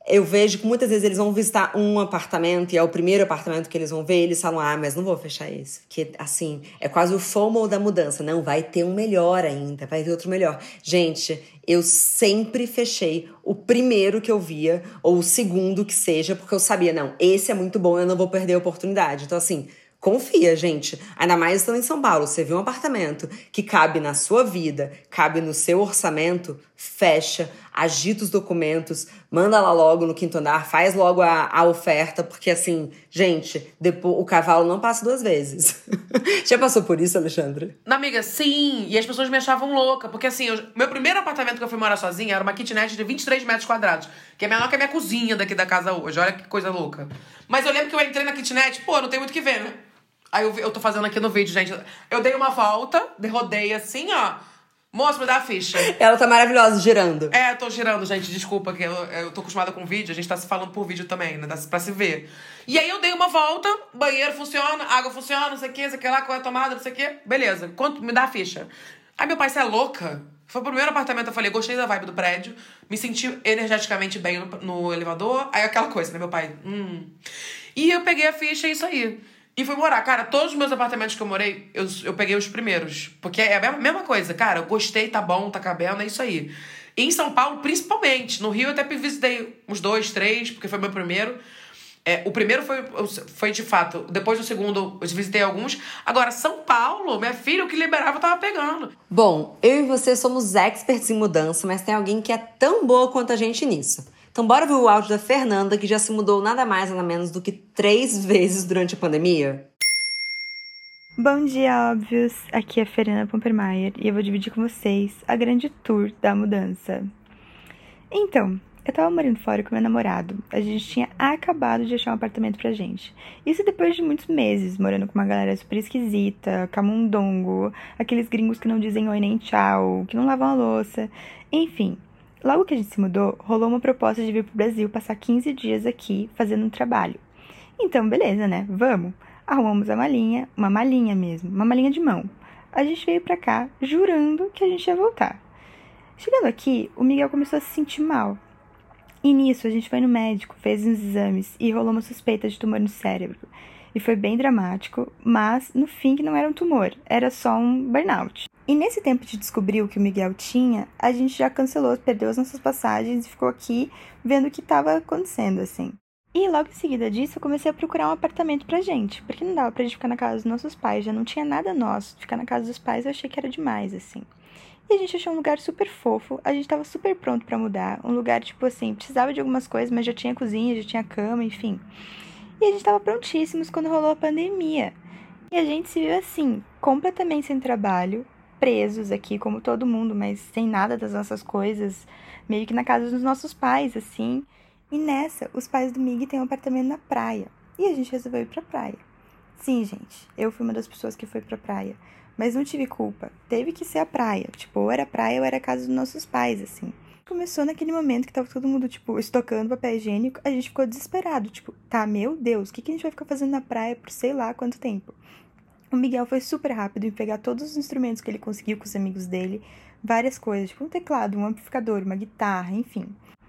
eu vejo que muitas vezes eles vão visitar um apartamento e é o primeiro apartamento que eles vão ver, eles falam: "Ah, mas não vou fechar esse". Porque assim, é quase o FOMO da mudança, não vai ter um melhor ainda, vai ter outro melhor. Gente, eu sempre fechei o primeiro que eu via ou o segundo que seja, porque eu sabia, não, esse é muito bom, eu não vou perder a oportunidade. Então assim, Confia, gente. Ainda mais estando em São Paulo. Você viu um apartamento que cabe na sua vida, cabe no seu orçamento, fecha. Agita os documentos, manda lá logo no quinto andar, faz logo a, a oferta, porque assim, gente, depois, o cavalo não passa duas vezes. *laughs* Já passou por isso, Alexandre? Na amiga, sim. E as pessoas me achavam louca. Porque assim, eu, meu primeiro apartamento que eu fui morar sozinha era uma kitnet de 23 metros quadrados. Que é menor que a minha cozinha daqui da casa hoje. Olha que coisa louca. Mas eu lembro que eu entrei na kitnet, pô, não tem muito o que ver, né? Aí eu, eu tô fazendo aqui no vídeo, gente. Eu dei uma volta, rodei assim, ó. Moço, me dá a ficha. Ela tá maravilhosa, girando. É, eu tô girando, gente. Desculpa, que eu, eu tô acostumada com vídeo. A gente tá se falando por vídeo também, né? Pra se ver. E aí eu dei uma volta, banheiro funciona, água funciona, não sei o que, não sei o que lá, qual é a tomada, não sei o que. Beleza. Quanto me dá a ficha? Aí meu pai, você é louca? Foi pro primeiro apartamento, eu falei, gostei da vibe do prédio, me senti energeticamente bem no, no elevador. Aí aquela coisa, né? Meu pai, hum. E eu peguei a ficha e isso aí. E fui morar. Cara, todos os meus apartamentos que eu morei, eu, eu peguei os primeiros. Porque é a mesma, mesma coisa. Cara, eu gostei, tá bom, tá cabendo, é isso aí. Em São Paulo, principalmente. No Rio, eu até visitei uns dois, três, porque foi meu primeiro. É, o primeiro foi, foi de fato. Depois do segundo, eu visitei alguns. Agora, São Paulo, minha filha, o que liberava, eu tava pegando. Bom, eu e você somos experts em mudança, mas tem alguém que é tão boa quanto a gente nisso. Então, bora ver o áudio da Fernanda, que já se mudou nada mais nada menos do que três vezes durante a pandemia. Bom dia, óbvios! Aqui é a Fernanda Pompermeier e eu vou dividir com vocês a grande tour da mudança. Então, eu tava morando fora com meu namorado. A gente tinha acabado de achar um apartamento pra gente. Isso depois de muitos meses, morando com uma galera super esquisita, camundongo, aqueles gringos que não dizem oi nem tchau, que não lavam a louça. Enfim, Logo que a gente se mudou, rolou uma proposta de vir pro Brasil passar 15 dias aqui fazendo um trabalho. Então, beleza, né? Vamos. Arrumamos a malinha, uma malinha mesmo, uma malinha de mão. A gente veio pra cá jurando que a gente ia voltar. Chegando aqui, o Miguel começou a se sentir mal. E nisso, a gente foi no médico, fez uns exames e rolou uma suspeita de tumor no cérebro. E foi bem dramático, mas no fim que não era um tumor, era só um burnout. E nesse tempo de descobrir o que o Miguel tinha, a gente já cancelou, perdeu as nossas passagens e ficou aqui vendo o que estava acontecendo, assim. E logo em seguida disso, eu comecei a procurar um apartamento pra gente, porque não dava pra gente ficar na casa dos nossos pais, já não tinha nada nosso. Ficar na casa dos pais eu achei que era demais, assim. E a gente achou um lugar super fofo, a gente tava super pronto para mudar, um lugar tipo assim, precisava de algumas coisas, mas já tinha cozinha, já tinha cama, enfim. E a gente tava prontíssimos quando rolou a pandemia. E a gente se viu assim, completamente sem trabalho, presos aqui, como todo mundo, mas sem nada das nossas coisas, meio que na casa dos nossos pais, assim. E nessa, os pais do Mig têm um apartamento na praia. E a gente resolveu ir pra praia. Sim, gente, eu fui uma das pessoas que foi pra praia. Mas não tive culpa. Teve que ser a praia. Tipo, ou era praia ou era a casa dos nossos pais, assim. Começou naquele momento que tava todo mundo, tipo, estocando papel higiênico. A gente ficou desesperado. Tipo, tá, meu Deus, o que, que a gente vai ficar fazendo na praia por sei lá quanto tempo? O Miguel foi super rápido em pegar todos os instrumentos que ele conseguiu com os amigos dele, várias coisas, tipo um teclado, um amplificador, uma guitarra, enfim.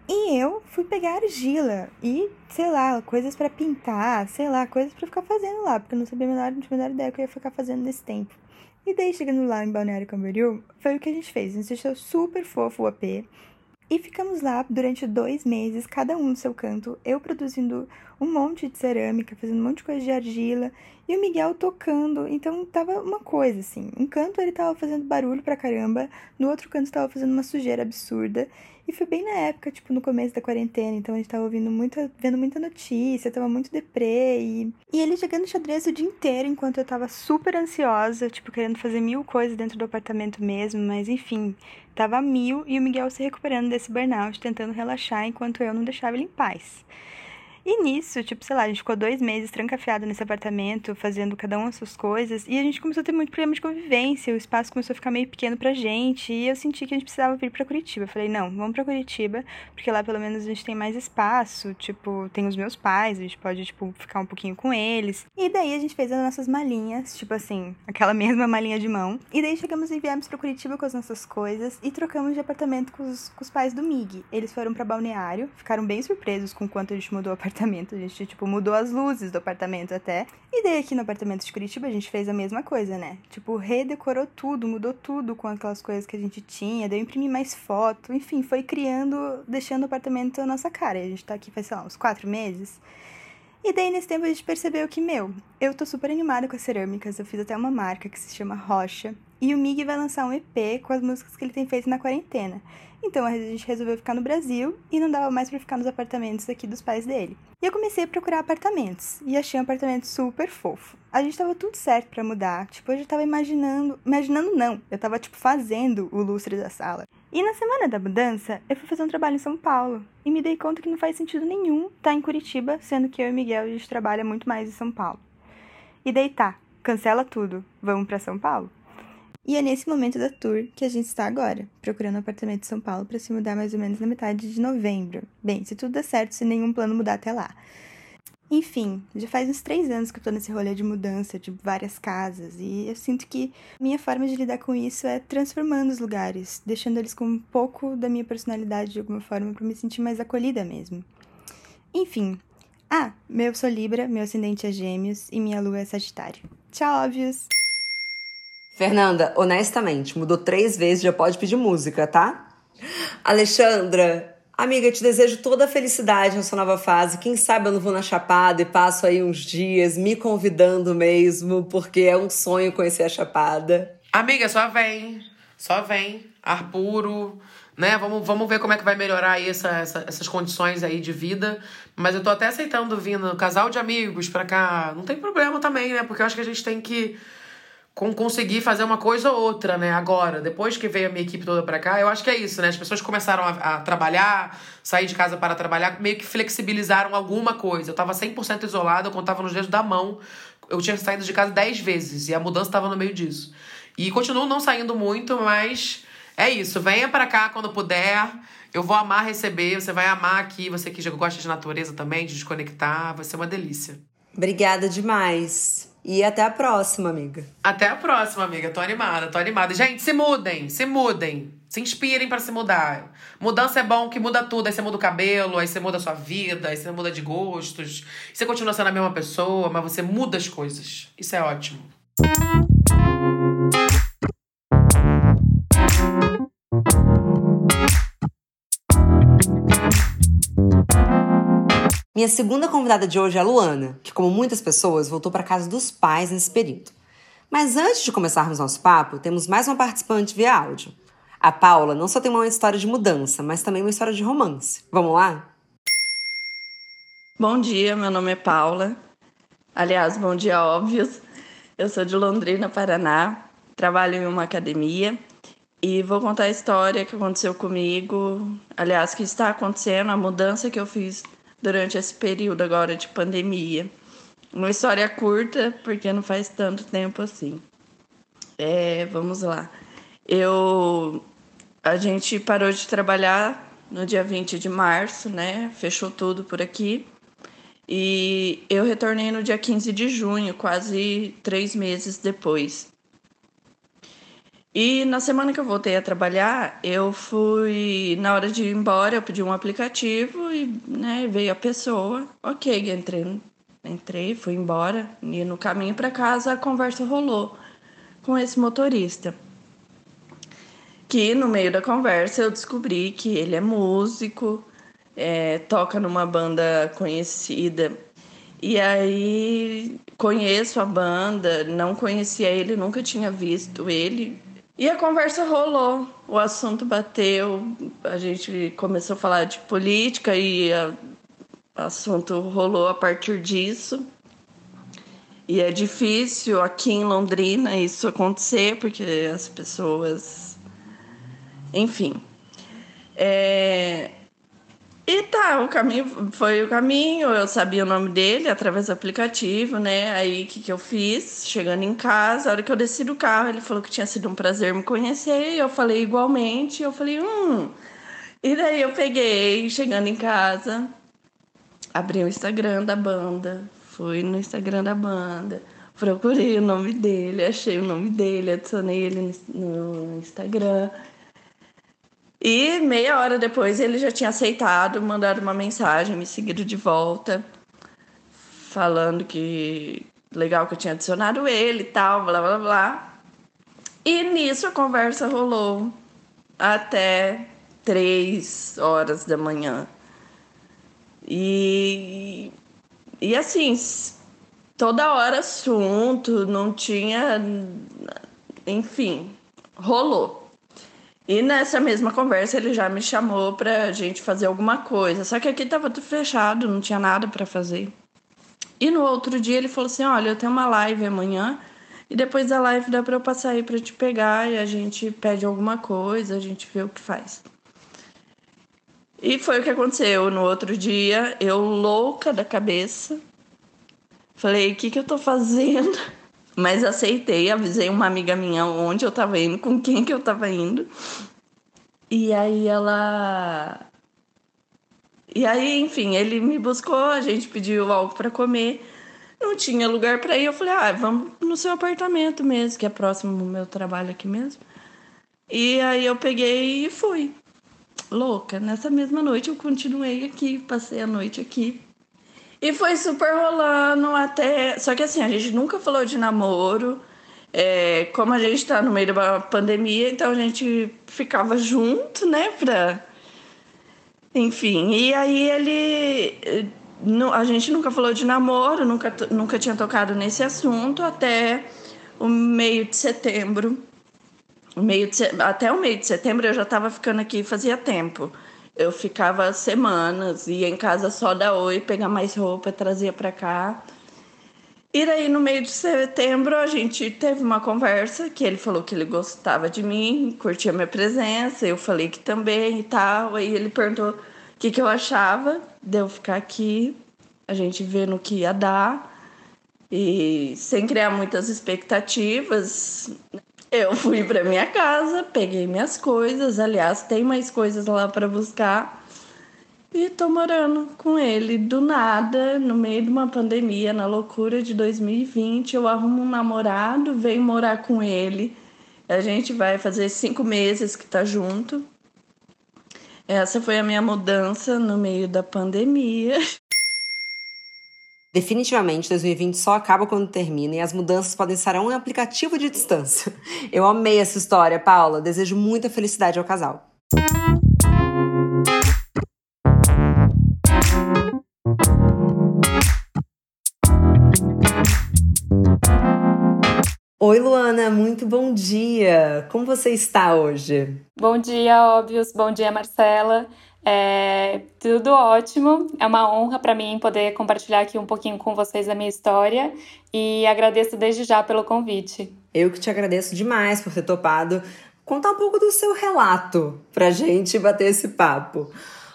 E eu fui pegar argila e, sei lá, coisas para pintar, sei lá, coisas para ficar fazendo lá, porque eu não sabia a menor, a menor ideia que eu ia ficar fazendo nesse tempo. E daí, chegando lá em Balneário Camboriú, foi o que a gente fez. A gente deixou super fofo o AP. E ficamos lá durante dois meses, cada um no seu canto, eu produzindo um monte de cerâmica, fazendo um monte de coisa de argila, e o Miguel tocando. Então tava uma coisa assim. Um canto ele tava fazendo barulho pra caramba, no outro canto tava fazendo uma sujeira absurda. E foi bem na época, tipo, no começo da quarentena, então a gente tava ouvindo muita, vendo muita notícia, tava muito deprê. E, e ele jogando xadrez o dia inteiro, enquanto eu tava super ansiosa, tipo, querendo fazer mil coisas dentro do apartamento mesmo, mas enfim, tava mil e o Miguel se recuperando desse burnout, tentando relaxar, enquanto eu não deixava ele em paz. E nisso, tipo, sei lá, a gente ficou dois meses trancafiado nesse apartamento, fazendo cada uma as suas coisas, e a gente começou a ter muito problema de convivência, o espaço começou a ficar meio pequeno pra gente, e eu senti que a gente precisava vir pra Curitiba. Eu falei, não, vamos pra Curitiba, porque lá pelo menos a gente tem mais espaço, tipo, tem os meus pais, a gente pode, tipo, ficar um pouquinho com eles. E daí a gente fez as nossas malinhas, tipo assim, aquela *laughs* mesma malinha de mão. E daí chegamos e viemos pra Curitiba com as nossas coisas e trocamos de apartamento com os, com os pais do Mig. Eles foram para Balneário, ficaram bem surpresos com quanto a gente mudou o apartamento apartamento. A gente, tipo, mudou as luzes do apartamento até. E daí aqui no apartamento de Curitiba a gente fez a mesma coisa, né? Tipo, redecorou tudo, mudou tudo com aquelas coisas que a gente tinha, deu imprimir mais foto, enfim, foi criando, deixando o apartamento a nossa cara. E a gente tá aqui faz, sei lá, uns quatro meses. E daí, nesse tempo, a gente percebeu que, meu, eu tô super animada com as cerâmicas. Eu fiz até uma marca que se chama Rocha. E o Mig vai lançar um EP com as músicas que ele tem feito na quarentena. Então a gente resolveu ficar no Brasil e não dava mais para ficar nos apartamentos aqui dos pais dele. E eu comecei a procurar apartamentos e achei um apartamento super fofo. A gente tava tudo certo para mudar, tipo, eu já tava imaginando, imaginando não, eu tava tipo fazendo o lustre da sala. E na semana da mudança, eu fui fazer um trabalho em São Paulo e me dei conta que não faz sentido nenhum estar tá em Curitiba, sendo que eu e Miguel a gente trabalha muito mais em São Paulo. E daí tá, cancela tudo, vamos para São Paulo? E é nesse momento da tour que a gente está agora, procurando um apartamento em São Paulo para se mudar mais ou menos na metade de novembro. Bem, se tudo der certo, se nenhum plano mudar até lá. Enfim, já faz uns três anos que eu tô nesse rolê de mudança de várias casas e eu sinto que minha forma de lidar com isso é transformando os lugares, deixando eles com um pouco da minha personalidade de alguma forma para me sentir mais acolhida mesmo. Enfim. Ah, meu sou Libra, meu ascendente é Gêmeos e minha lua é Sagitário. Tchau, óbvios! Fernanda, honestamente, mudou três vezes, já pode pedir música, tá? Alexandra, amiga, te desejo toda a felicidade na sua nova fase. Quem sabe eu não vou na Chapada e passo aí uns dias me convidando mesmo, porque é um sonho conhecer a Chapada. Amiga, só vem. Só vem. Ar puro, né? Vamos, vamos ver como é que vai melhorar aí essa, essa, essas condições aí de vida. Mas eu tô até aceitando vindo casal de amigos pra cá. Não tem problema também, né? Porque eu acho que a gente tem que com conseguir fazer uma coisa ou outra, né? Agora, depois que veio a minha equipe toda para cá, eu acho que é isso, né? As pessoas começaram a, a, trabalhar, sair de casa para trabalhar, meio que flexibilizaram alguma coisa. Eu tava 100% isolada, eu contava nos dedos da mão. Eu tinha saído de casa 10 vezes e a mudança tava no meio disso. E continuo não saindo muito, mas é isso. Venha para cá quando puder. Eu vou amar receber, você vai amar aqui, você que gosta de natureza também, de desconectar, vai ser uma delícia. Obrigada demais. E até a próxima, amiga. Até a próxima, amiga. Tô animada, tô animada. Gente, se mudem, se mudem. Se inspirem para se mudar. Mudança é bom, que muda tudo. Aí você muda o cabelo, aí você muda a sua vida, aí você muda de gostos. Você continua sendo a mesma pessoa, mas você muda as coisas. Isso é ótimo. Minha segunda convidada de hoje é a Luana, que, como muitas pessoas, voltou para casa dos pais nesse período. Mas antes de começarmos nosso papo, temos mais uma participante via áudio. A Paula não só tem uma história de mudança, mas também uma história de romance. Vamos lá? Bom dia, meu nome é Paula. Aliás, bom dia, óbvios. Eu sou de Londrina, Paraná. Trabalho em uma academia e vou contar a história que aconteceu comigo. Aliás, que está acontecendo, a mudança que eu fiz durante esse período agora de pandemia. Uma história curta, porque não faz tanto tempo assim. É, vamos lá. Eu a gente parou de trabalhar no dia 20 de março, né? Fechou tudo por aqui. E eu retornei no dia 15 de junho, quase três meses depois. E na semana que eu voltei a trabalhar, eu fui. Na hora de ir embora, eu pedi um aplicativo e né, veio a pessoa. Ok, entrei, entrei, fui embora. E no caminho para casa a conversa rolou com esse motorista. Que no meio da conversa eu descobri que ele é músico, é, toca numa banda conhecida. E aí conheço a banda, não conhecia ele, nunca tinha visto ele, e a conversa rolou, o assunto bateu, a gente começou a falar de política e o assunto rolou a partir disso. E é difícil aqui em Londrina isso acontecer, porque as pessoas. Enfim. É... E tá, o caminho foi o caminho, eu sabia o nome dele através do aplicativo, né? Aí o que, que eu fiz? Chegando em casa, a hora que eu desci do carro, ele falou que tinha sido um prazer me conhecer, eu falei igualmente, eu falei, hum. E daí eu peguei, chegando em casa, abri o Instagram da banda, fui no Instagram da banda, procurei o nome dele, achei o nome dele, adicionei ele no Instagram. E meia hora depois ele já tinha aceitado, mandado uma mensagem, me seguido de volta, falando que legal que eu tinha adicionado ele e tal, blá blá blá. E nisso a conversa rolou até três horas da manhã. E, e assim, toda hora assunto, não tinha enfim, rolou. E nessa mesma conversa ele já me chamou pra gente fazer alguma coisa. Só que aqui tava tudo fechado, não tinha nada para fazer. E no outro dia ele falou assim: Olha, eu tenho uma live amanhã. E depois da live dá pra eu passar aí pra te pegar e a gente pede alguma coisa, a gente vê o que faz. E foi o que aconteceu. No outro dia, eu louca da cabeça, falei: O que, que eu tô fazendo? Mas aceitei, avisei uma amiga minha onde eu tava indo, com quem que eu tava indo. E aí ela. E aí, enfim, ele me buscou, a gente pediu algo para comer. Não tinha lugar para ir, eu falei: "Ah, vamos no seu apartamento mesmo, que é próximo do meu trabalho aqui mesmo". E aí eu peguei e fui. Louca, nessa mesma noite eu continuei aqui, passei a noite aqui. E foi super rolando até. Só que assim, a gente nunca falou de namoro. É, como a gente tá no meio da pandemia, então a gente ficava junto, né? Pra... Enfim, e aí ele. A gente nunca falou de namoro, nunca, nunca tinha tocado nesse assunto até o meio de setembro. Meio de, até o meio de setembro eu já estava ficando aqui fazia tempo. Eu ficava semanas, ia em casa só dar oi, pegar mais roupa, trazia para cá. E daí, no meio de setembro, a gente teve uma conversa que ele falou que ele gostava de mim, curtia minha presença, eu falei que também e tal. Aí ele perguntou o que, que eu achava de eu ficar aqui, a gente vendo o que ia dar. E sem criar muitas expectativas, eu fui para minha casa, peguei minhas coisas, aliás, tem mais coisas lá para buscar. E tô morando com ele do nada, no meio de uma pandemia, na loucura de 2020. Eu arrumo um namorado, venho morar com ele. A gente vai fazer cinco meses que tá junto. Essa foi a minha mudança no meio da pandemia. *laughs* Definitivamente, 2020 só acaba quando termina e as mudanças podem ser um aplicativo de distância. *laughs* Eu amei essa história, Paula. Desejo muita felicidade ao casal. Oi, Luana, muito bom dia. Como você está hoje? Bom dia, óbvios. Bom dia, Marcela. É tudo ótimo. É uma honra para mim poder compartilhar aqui um pouquinho com vocês a minha história e agradeço desde já pelo convite. Eu que te agradeço demais por ter topado contar um pouco do seu relato pra gente bater esse papo.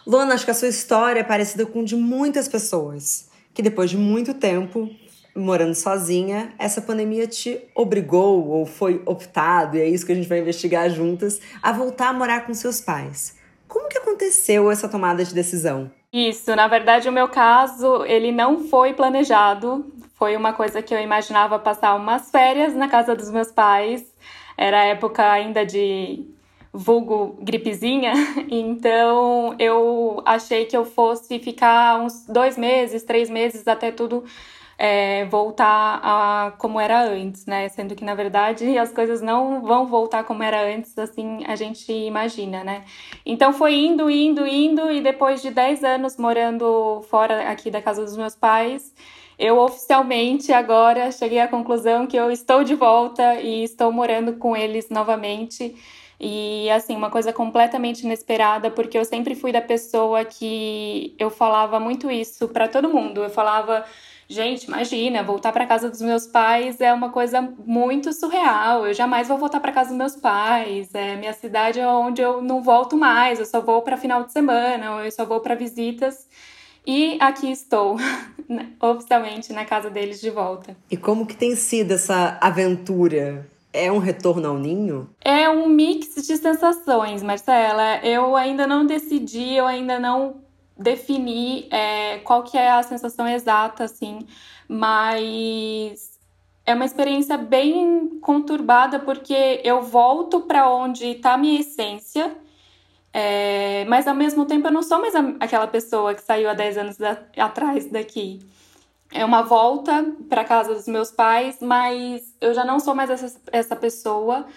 Luana, acho que a sua história é parecida com de muitas pessoas que depois de muito tempo morando sozinha, essa pandemia te obrigou ou foi optado, e é isso que a gente vai investigar juntas, a voltar a morar com seus pais. Como que aconteceu essa tomada de decisão? Isso, na verdade, o meu caso, ele não foi planejado. Foi uma coisa que eu imaginava passar umas férias na casa dos meus pais. Era época ainda de vulgo gripezinha, *laughs* então eu achei que eu fosse ficar uns dois meses, três meses até tudo é, voltar a como era antes, né? Sendo que, na verdade, as coisas não vão voltar como era antes, assim a gente imagina, né? Então foi indo, indo, indo, e depois de 10 anos morando fora aqui da casa dos meus pais, eu oficialmente agora cheguei à conclusão que eu estou de volta e estou morando com eles novamente. E assim, uma coisa completamente inesperada, porque eu sempre fui da pessoa que eu falava muito isso para todo mundo. Eu falava Gente, imagina, voltar para casa dos meus pais é uma coisa muito surreal. Eu jamais vou voltar para casa dos meus pais. É minha cidade é onde eu não volto mais. Eu só vou para final de semana, ou eu só vou para visitas. E aqui estou, *laughs* oficialmente na casa deles de volta. E como que tem sido essa aventura? É um retorno ao ninho? É um mix de sensações, Marcela. Eu ainda não decidi, eu ainda não definir é, qual que é a sensação exata, assim, mas é uma experiência bem conturbada porque eu volto para onde está a minha essência, é, mas ao mesmo tempo eu não sou mais aquela pessoa que saiu há 10 anos da, atrás daqui. É uma volta para casa dos meus pais, mas eu já não sou mais essa, essa pessoa.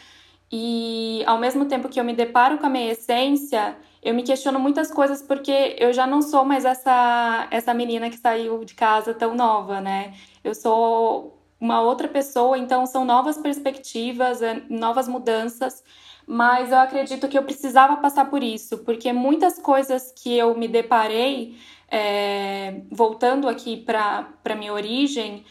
E ao mesmo tempo que eu me deparo com a minha essência, eu me questiono muitas coisas porque eu já não sou mais essa essa menina que saiu de casa tão nova, né? Eu sou uma outra pessoa, então são novas perspectivas, é, novas mudanças, mas eu acredito que eu precisava passar por isso, porque muitas coisas que eu me deparei, é, voltando aqui para minha origem,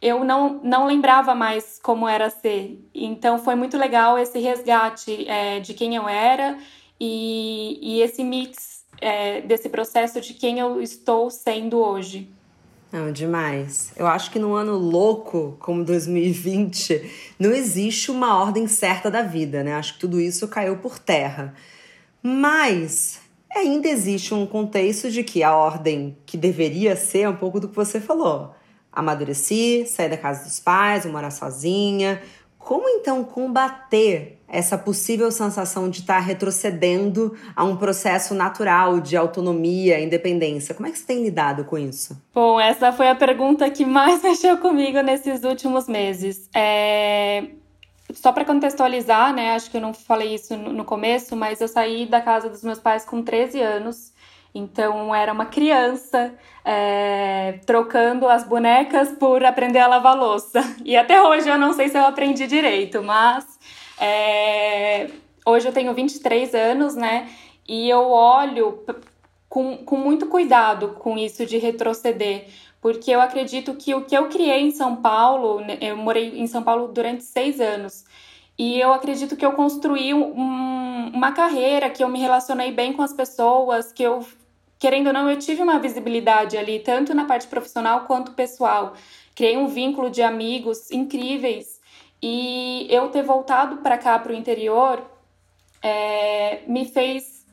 eu não, não lembrava mais como era ser. Então foi muito legal esse resgate é, de quem eu era e, e esse mix é, desse processo de quem eu estou sendo hoje. Não, demais. Eu acho que num ano louco como 2020, não existe uma ordem certa da vida, né? Acho que tudo isso caiu por terra. Mas ainda existe um contexto de que a ordem que deveria ser é um pouco do que você falou. Amadureci, sair da casa dos pais, morar sozinha. Como então combater essa possível sensação de estar retrocedendo a um processo natural de autonomia, independência. Como é que você tem lidado com isso? Bom, essa foi a pergunta que mais *laughs* mexeu comigo nesses últimos meses. É... Só para contextualizar, né? Acho que eu não falei isso no começo, mas eu saí da casa dos meus pais com 13 anos. Então, era uma criança é, trocando as bonecas por aprender a lavar louça. E até hoje eu não sei se eu aprendi direito, mas é, hoje eu tenho 23 anos, né? E eu olho com, com muito cuidado com isso de retroceder, porque eu acredito que o que eu criei em São Paulo, né, eu morei em São Paulo durante seis anos, e eu acredito que eu construí um, uma carreira, que eu me relacionei bem com as pessoas, que eu, querendo ou não, eu tive uma visibilidade ali, tanto na parte profissional quanto pessoal. Criei um vínculo de amigos incríveis e eu ter voltado para cá, para o interior, é, me fez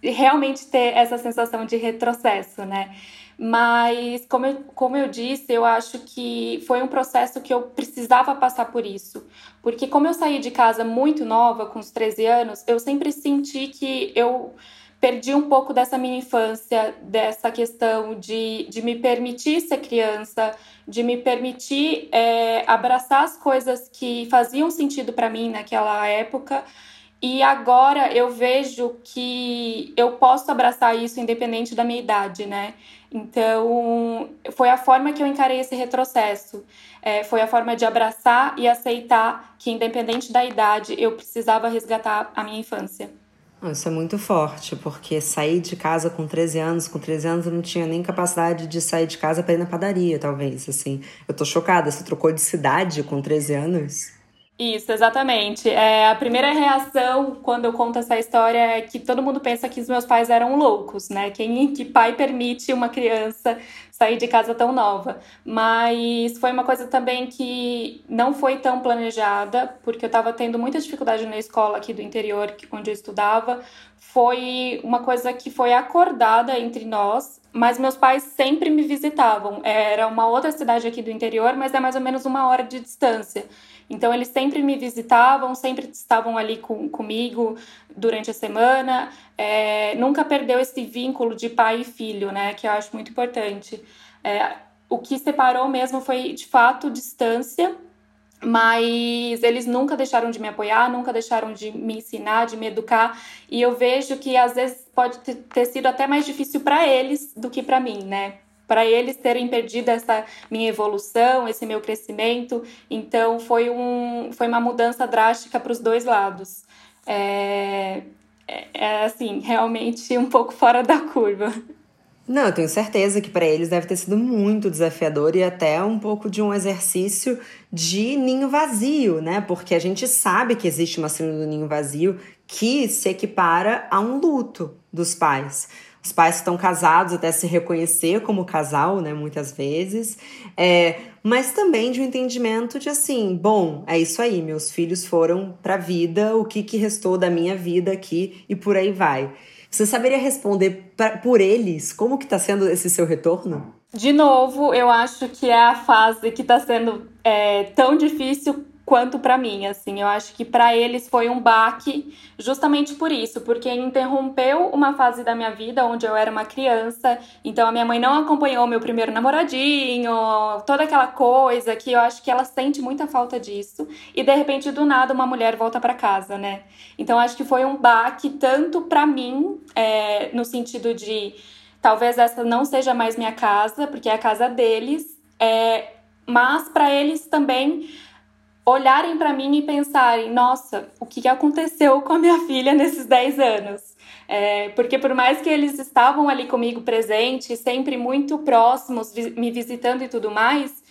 realmente ter essa sensação de retrocesso, né? Mas, como eu, como eu disse, eu acho que foi um processo que eu precisava passar por isso. Porque, como eu saí de casa muito nova, com os 13 anos, eu sempre senti que eu perdi um pouco dessa minha infância, dessa questão de, de me permitir ser criança, de me permitir é, abraçar as coisas que faziam sentido para mim naquela época. E agora eu vejo que eu posso abraçar isso independente da minha idade, né? Então, foi a forma que eu encarei esse retrocesso. É, foi a forma de abraçar e aceitar que, independente da idade, eu precisava resgatar a minha infância. Isso é muito forte, porque sair de casa com 13 anos, com 13 anos eu não tinha nem capacidade de sair de casa para ir na padaria, talvez, assim. Eu tô chocada, você trocou de cidade com 13 anos? Isso, exatamente. É, a primeira reação quando eu conto essa história é que todo mundo pensa que os meus pais eram loucos, né? Quem que pai permite uma criança sair de casa tão nova? Mas foi uma coisa também que não foi tão planejada, porque eu estava tendo muita dificuldade na escola aqui do interior, onde eu estudava. Foi uma coisa que foi acordada entre nós, mas meus pais sempre me visitavam. Era uma outra cidade aqui do interior, mas é mais ou menos uma hora de distância. Então, eles sempre me visitavam, sempre estavam ali com, comigo durante a semana. É, nunca perdeu esse vínculo de pai e filho, né? Que eu acho muito importante. É, o que separou mesmo foi, de fato, distância, mas eles nunca deixaram de me apoiar, nunca deixaram de me ensinar, de me educar, e eu vejo que às vezes pode ter sido até mais difícil para eles do que para mim, né? Para eles terem perdido essa minha evolução, esse meu crescimento. Então foi, um, foi uma mudança drástica para os dois lados. É, é, é, assim, realmente um pouco fora da curva. Não, eu tenho certeza que para eles deve ter sido muito desafiador e até um pouco de um exercício de ninho vazio, né? Porque a gente sabe que existe uma síndrome do ninho vazio que se equipara a um luto dos pais. Os pais estão casados até se reconhecer como casal, né? Muitas vezes. É, mas também de um entendimento de assim, bom, é isso aí, meus filhos foram para a vida, o que, que restou da minha vida aqui e por aí vai. Você saberia responder pra, por eles como que está sendo esse seu retorno? De novo, eu acho que é a fase que está sendo é, tão difícil quanto para mim, assim. Eu acho que para eles foi um baque justamente por isso, porque interrompeu uma fase da minha vida onde eu era uma criança, então a minha mãe não acompanhou meu primeiro namoradinho, toda aquela coisa que eu acho que ela sente muita falta disso, e de repente do nada uma mulher volta para casa, né? Então acho que foi um baque tanto para mim, é, no sentido de talvez essa não seja mais minha casa, porque é a casa deles, é, mas para eles também olharem para mim e pensarem: nossa, o que aconteceu com a minha *laughs* filha nesses 10 anos? É, porque por mais que eles estavam ali comigo presentes, sempre muito próximos, me visitando e tudo mais,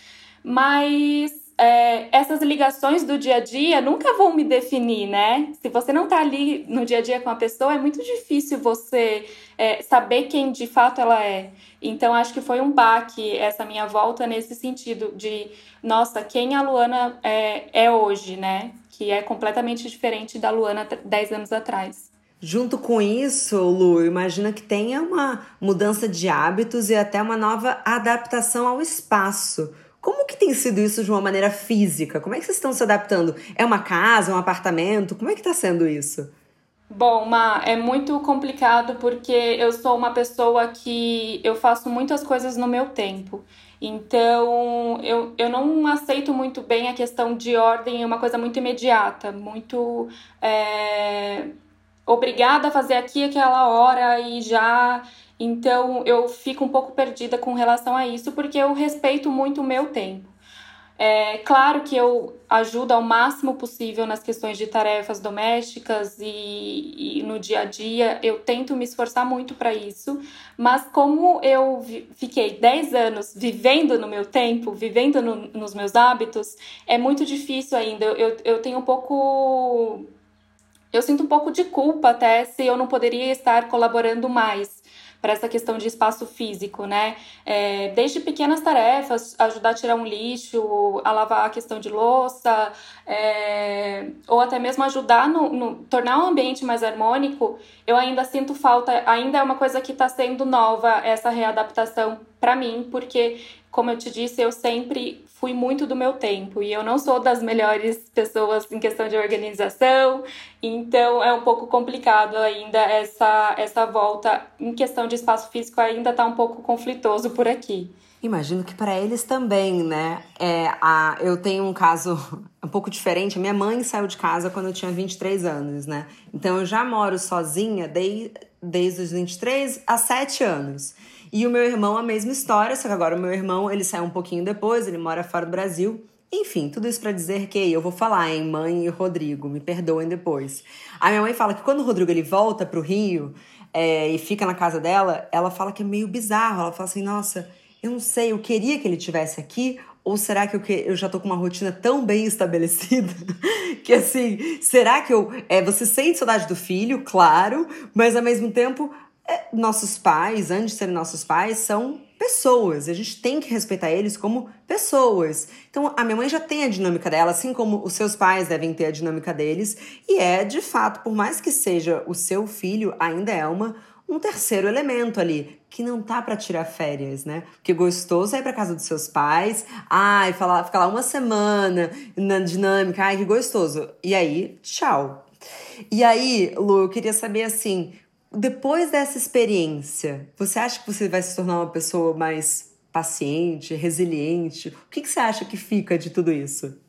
mas é, essas ligações do dia a dia nunca vão me definir, né? Se você não tá ali no dia a dia com a pessoa, é muito difícil você é, saber quem de fato ela é. Então, acho que foi um baque essa minha volta nesse sentido de, nossa, quem a Luana é, é hoje, né? Que é completamente diferente da Luana 10 anos atrás. Junto com isso, Lu, imagina que tenha uma mudança de hábitos e até uma nova adaptação ao espaço. Como que tem sido isso de uma maneira física? Como é que vocês estão se adaptando? É uma casa, um apartamento? Como é que está sendo isso? Bom, Ma, é muito complicado porque eu sou uma pessoa que eu faço muitas coisas no meu tempo. Então, eu, eu não aceito muito bem a questão de ordem, é uma coisa muito imediata, muito é, obrigada a fazer aqui aquela hora e já então eu fico um pouco perdida com relação a isso, porque eu respeito muito o meu tempo. É claro que eu ajudo ao máximo possível nas questões de tarefas domésticas e, e no dia a dia, eu tento me esforçar muito para isso, mas como eu fiquei 10 anos vivendo no meu tempo, vivendo no, nos meus hábitos, é muito difícil ainda. Eu, eu tenho um pouco. Eu sinto um pouco de culpa até se eu não poderia estar colaborando mais para essa questão de espaço físico, né? É, desde pequenas tarefas, ajudar a tirar um lixo, a lavar a questão de louça, é, ou até mesmo ajudar no, no tornar o ambiente mais harmônico, eu ainda sinto falta, ainda é uma coisa que está sendo nova essa readaptação para mim, porque como eu te disse, eu sempre fui muito do meu tempo e eu não sou das melhores pessoas em questão de organização, então é um pouco complicado ainda essa, essa volta em questão de espaço físico ainda está um pouco conflitoso por aqui. Imagino que para eles também, né? É, a, eu tenho um caso *laughs* um pouco diferente. A minha mãe saiu de casa quando eu tinha 23 anos, né? Então eu já moro sozinha desde, desde os 23 a 7 anos. E o meu irmão, a mesma história, só que agora o meu irmão, ele saiu um pouquinho depois, ele mora fora do Brasil. Enfim, tudo isso para dizer que eu vou falar, hein, mãe e Rodrigo, me perdoem depois. A minha mãe fala que quando o Rodrigo ele volta pro Rio é, e fica na casa dela, ela fala que é meio bizarro. Ela fala assim: nossa, eu não sei, eu queria que ele tivesse aqui, ou será que eu, que eu já tô com uma rotina tão bem estabelecida *laughs* que assim, será que eu. É, você sente saudade do filho, claro, mas ao mesmo tempo nossos pais, antes de serem nossos pais, são pessoas. A gente tem que respeitar eles como pessoas. Então, a minha mãe já tem a dinâmica dela, assim como os seus pais devem ter a dinâmica deles. E é, de fato, por mais que seja o seu filho, ainda é uma um terceiro elemento ali, que não tá para tirar férias, né? Porque gostoso é ir pra casa dos seus pais, ai, falar, ficar lá uma semana na dinâmica, ai, que gostoso. E aí, tchau. E aí, Lu, eu queria saber assim, depois dessa experiência, você acha que você vai se tornar uma pessoa mais paciente, resiliente? O que, que você acha que fica de tudo isso?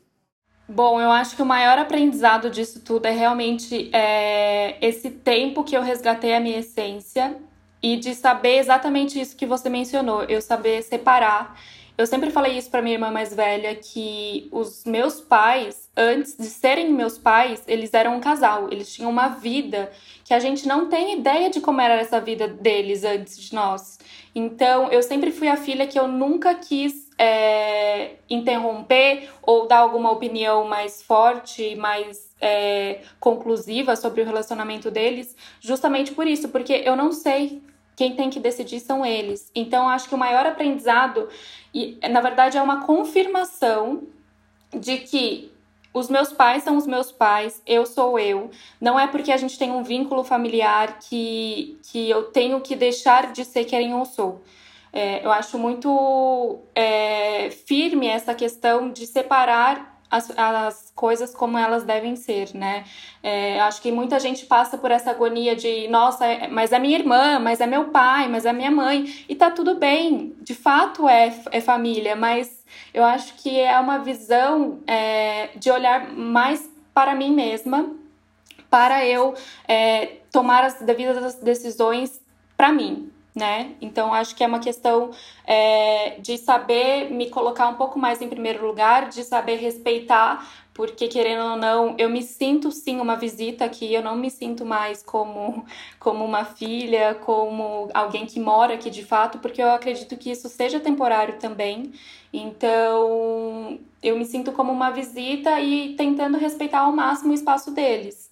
Bom, eu acho que o maior aprendizado disso tudo é realmente é, esse tempo que eu resgatei a minha essência e de saber exatamente isso que você mencionou, eu saber separar eu sempre falei isso para minha irmã mais velha que os meus pais, antes de serem meus pais, eles eram um casal, eles tinham uma vida que a gente não tem ideia de como era essa vida deles antes de nós. Então, eu sempre fui a filha que eu nunca quis é, interromper ou dar alguma opinião mais forte, mais é, conclusiva sobre o relacionamento deles, justamente por isso, porque eu não sei quem tem que decidir são eles. Então, acho que o maior aprendizado, e na verdade é uma confirmação de que os meus pais são os meus pais, eu sou eu. Não é porque a gente tem um vínculo familiar que, que eu tenho que deixar de ser quem eu sou. É, eu acho muito é, firme essa questão de separar as, as coisas como elas devem ser, né? É, acho que muita gente passa por essa agonia de, nossa, é, mas é minha irmã, mas é meu pai, mas é minha mãe, e tá tudo bem, de fato é, é família, mas eu acho que é uma visão é, de olhar mais para mim mesma, para eu é, tomar as devidas decisões para mim, né? Então acho que é uma questão é, de saber me colocar um pouco mais em primeiro lugar, de saber respeitar, porque querendo ou não, eu me sinto sim uma visita aqui, eu não me sinto mais como, como uma filha, como alguém que mora aqui de fato, porque eu acredito que isso seja temporário também. Então eu me sinto como uma visita e tentando respeitar ao máximo o espaço deles.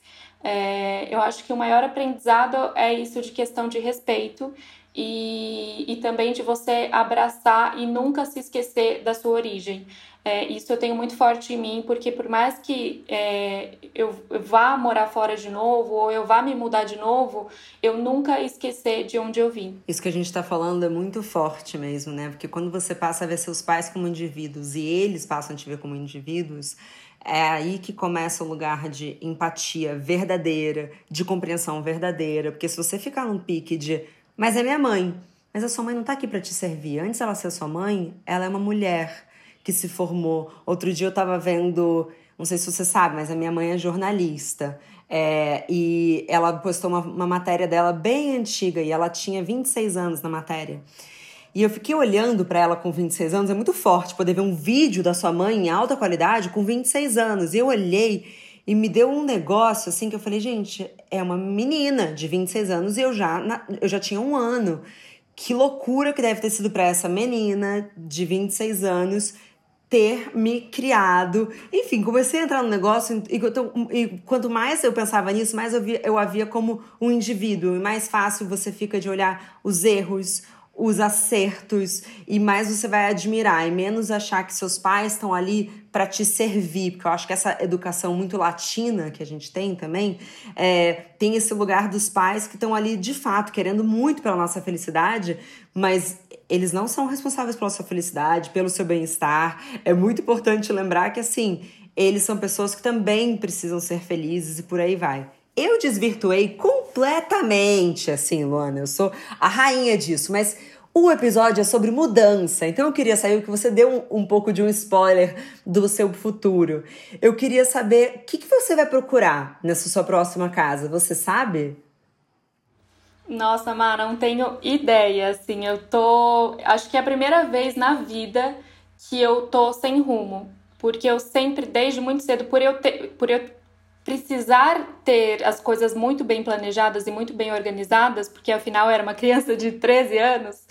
É, eu acho que o maior aprendizado é isso de questão de respeito e, e também de você abraçar e nunca se esquecer da sua origem. É, isso eu tenho muito forte em mim, porque por mais que é, eu vá morar fora de novo, ou eu vá me mudar de novo, eu nunca esquecer de onde eu vim. Isso que a gente está falando é muito forte mesmo, né? Porque quando você passa a ver seus pais como indivíduos e eles passam a te ver como indivíduos, é aí que começa o lugar de empatia verdadeira, de compreensão verdadeira. Porque se você ficar num pique de mas é minha mãe. Mas a sua mãe não está aqui para te servir. Antes ela ser sua mãe, ela é uma mulher que se formou. Outro dia eu estava vendo, não sei se você sabe, mas a minha mãe é jornalista. É, e ela postou uma, uma matéria dela bem antiga e ela tinha 26 anos na matéria. E eu fiquei olhando para ela com 26 anos, é muito forte poder ver um vídeo da sua mãe em alta qualidade com 26 anos. E eu olhei e me deu um negócio assim que eu falei, gente, é uma menina de 26 anos e eu já, eu já tinha um ano. Que loucura que deve ter sido para essa menina de 26 anos ter me criado. Enfim, comecei a entrar no negócio e, e quanto mais eu pensava nisso, mais eu, via, eu a via como um indivíduo. E mais fácil você fica de olhar os erros, os acertos e mais você vai admirar e menos achar que seus pais estão ali para te servir, porque eu acho que essa educação muito latina que a gente tem também é, tem esse lugar dos pais que estão ali de fato querendo muito pela nossa felicidade, mas eles não são responsáveis pela sua felicidade, pelo seu bem-estar. É muito importante lembrar que assim eles são pessoas que também precisam ser felizes e por aí vai. Eu desvirtuei completamente, assim, Luana. Eu sou a rainha disso, mas o episódio é sobre mudança, então eu queria saber que você deu um, um, pouco de um spoiler do seu futuro. Eu queria saber o que, que você vai procurar nessa sua próxima casa, você sabe? Nossa, Mar, não tenho ideia, assim, eu tô... Acho que é a primeira vez na vida que eu tô sem rumo, porque eu sempre, desde muito cedo, por eu, ter, por eu precisar ter as coisas muito bem planejadas e muito bem organizadas, porque afinal era uma criança de 13 anos,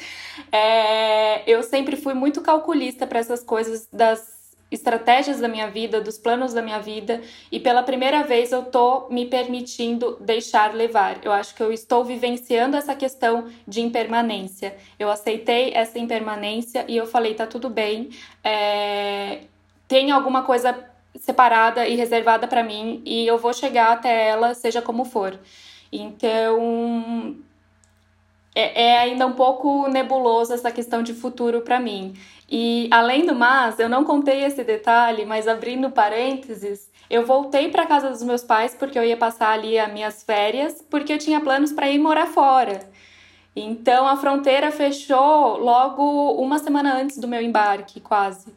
é, eu sempre fui muito calculista para essas coisas das estratégias da minha vida, dos planos da minha vida, e pela primeira vez eu tô me permitindo deixar levar. Eu acho que eu estou vivenciando essa questão de impermanência. Eu aceitei essa impermanência e eu falei, tá tudo bem. É, tem alguma coisa separada e reservada para mim e eu vou chegar até ela, seja como for. Então, é, é ainda um pouco nebuloso essa questão de futuro para mim. E além do mais, eu não contei esse detalhe, mas abrindo parênteses, eu voltei para casa dos meus pais porque eu ia passar ali as minhas férias, porque eu tinha planos para ir morar fora. Então a fronteira fechou logo uma semana antes do meu embarque, quase.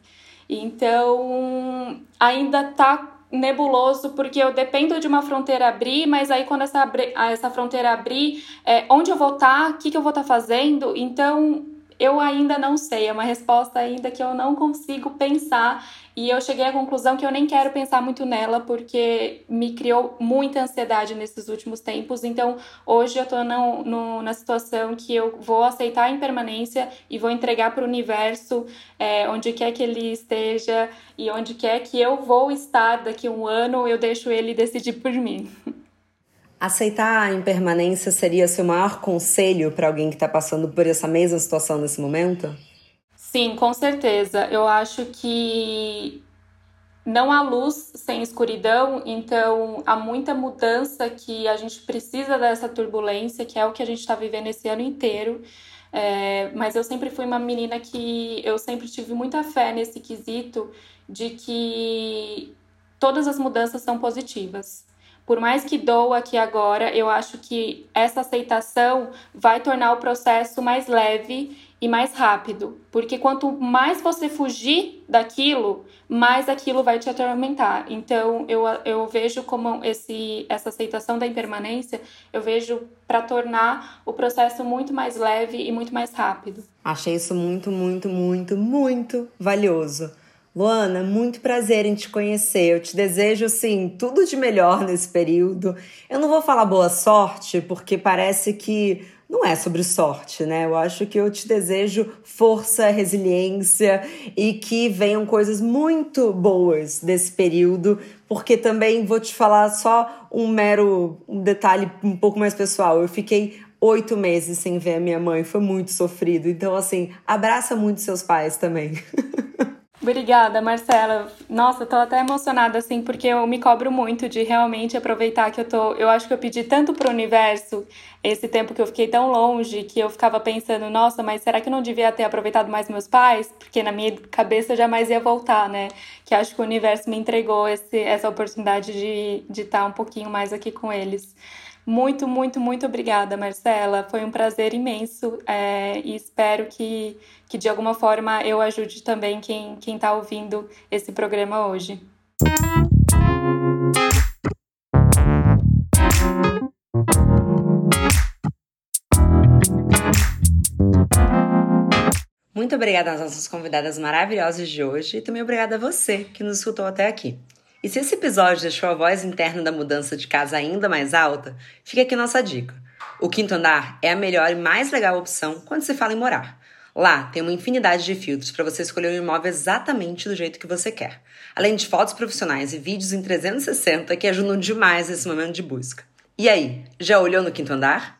Então, ainda tá nebuloso porque eu dependo de uma fronteira abrir, mas aí quando essa, essa fronteira abrir, é, onde eu vou estar, tá, o que, que eu vou estar tá fazendo? Então, eu ainda não sei, é uma resposta ainda que eu não consigo pensar e eu cheguei à conclusão que eu nem quero pensar muito nela porque me criou muita ansiedade nesses últimos tempos. Então, hoje eu tô no, no, na situação que eu vou aceitar a impermanência e vou entregar para o universo é, onde quer que ele esteja e onde quer que eu vou estar daqui a um ano, eu deixo ele decidir por mim. *laughs* Aceitar a impermanência seria seu maior conselho para alguém que está passando por essa mesma situação nesse momento? Sim, com certeza. Eu acho que não há luz sem escuridão, então há muita mudança que a gente precisa dessa turbulência, que é o que a gente está vivendo esse ano inteiro. É, mas eu sempre fui uma menina que eu sempre tive muita fé nesse quesito de que todas as mudanças são positivas por mais que doa aqui agora, eu acho que essa aceitação vai tornar o processo mais leve e mais rápido, porque quanto mais você fugir daquilo, mais aquilo vai te atormentar. Então, eu, eu vejo como esse, essa aceitação da impermanência, eu vejo para tornar o processo muito mais leve e muito mais rápido. Achei isso muito, muito, muito, muito valioso. Luana, muito prazer em te conhecer. Eu te desejo, assim, tudo de melhor nesse período. Eu não vou falar boa sorte, porque parece que não é sobre sorte, né? Eu acho que eu te desejo força, resiliência e que venham coisas muito boas desse período, porque também vou te falar só um mero um detalhe um pouco mais pessoal. Eu fiquei oito meses sem ver a minha mãe, foi muito sofrido. Então, assim, abraça muito seus pais também. *laughs* Obrigada, Marcela. Nossa, tô até emocionada assim, porque eu me cobro muito de realmente aproveitar que eu tô. Eu acho que eu pedi tanto pro universo esse tempo que eu fiquei tão longe que eu ficava pensando, nossa, mas será que eu não devia ter aproveitado mais meus pais? Porque na minha cabeça eu jamais ia voltar, né? Que acho que o universo me entregou esse, essa oportunidade de, de estar um pouquinho mais aqui com eles. Muito, muito, muito obrigada, Marcela. Foi um prazer imenso é, e espero que, que de alguma forma eu ajude também quem está ouvindo esse programa hoje. Muito obrigada às nossas convidadas maravilhosas de hoje e também obrigada a você que nos escutou até aqui. E se esse episódio deixou a voz interna da mudança de casa ainda mais alta, fica aqui nossa dica. O quinto andar é a melhor e mais legal opção quando se fala em morar. Lá tem uma infinidade de filtros para você escolher o imóvel exatamente do jeito que você quer, além de fotos profissionais e vídeos em 360 que ajudam demais nesse momento de busca. E aí, já olhou no quinto andar?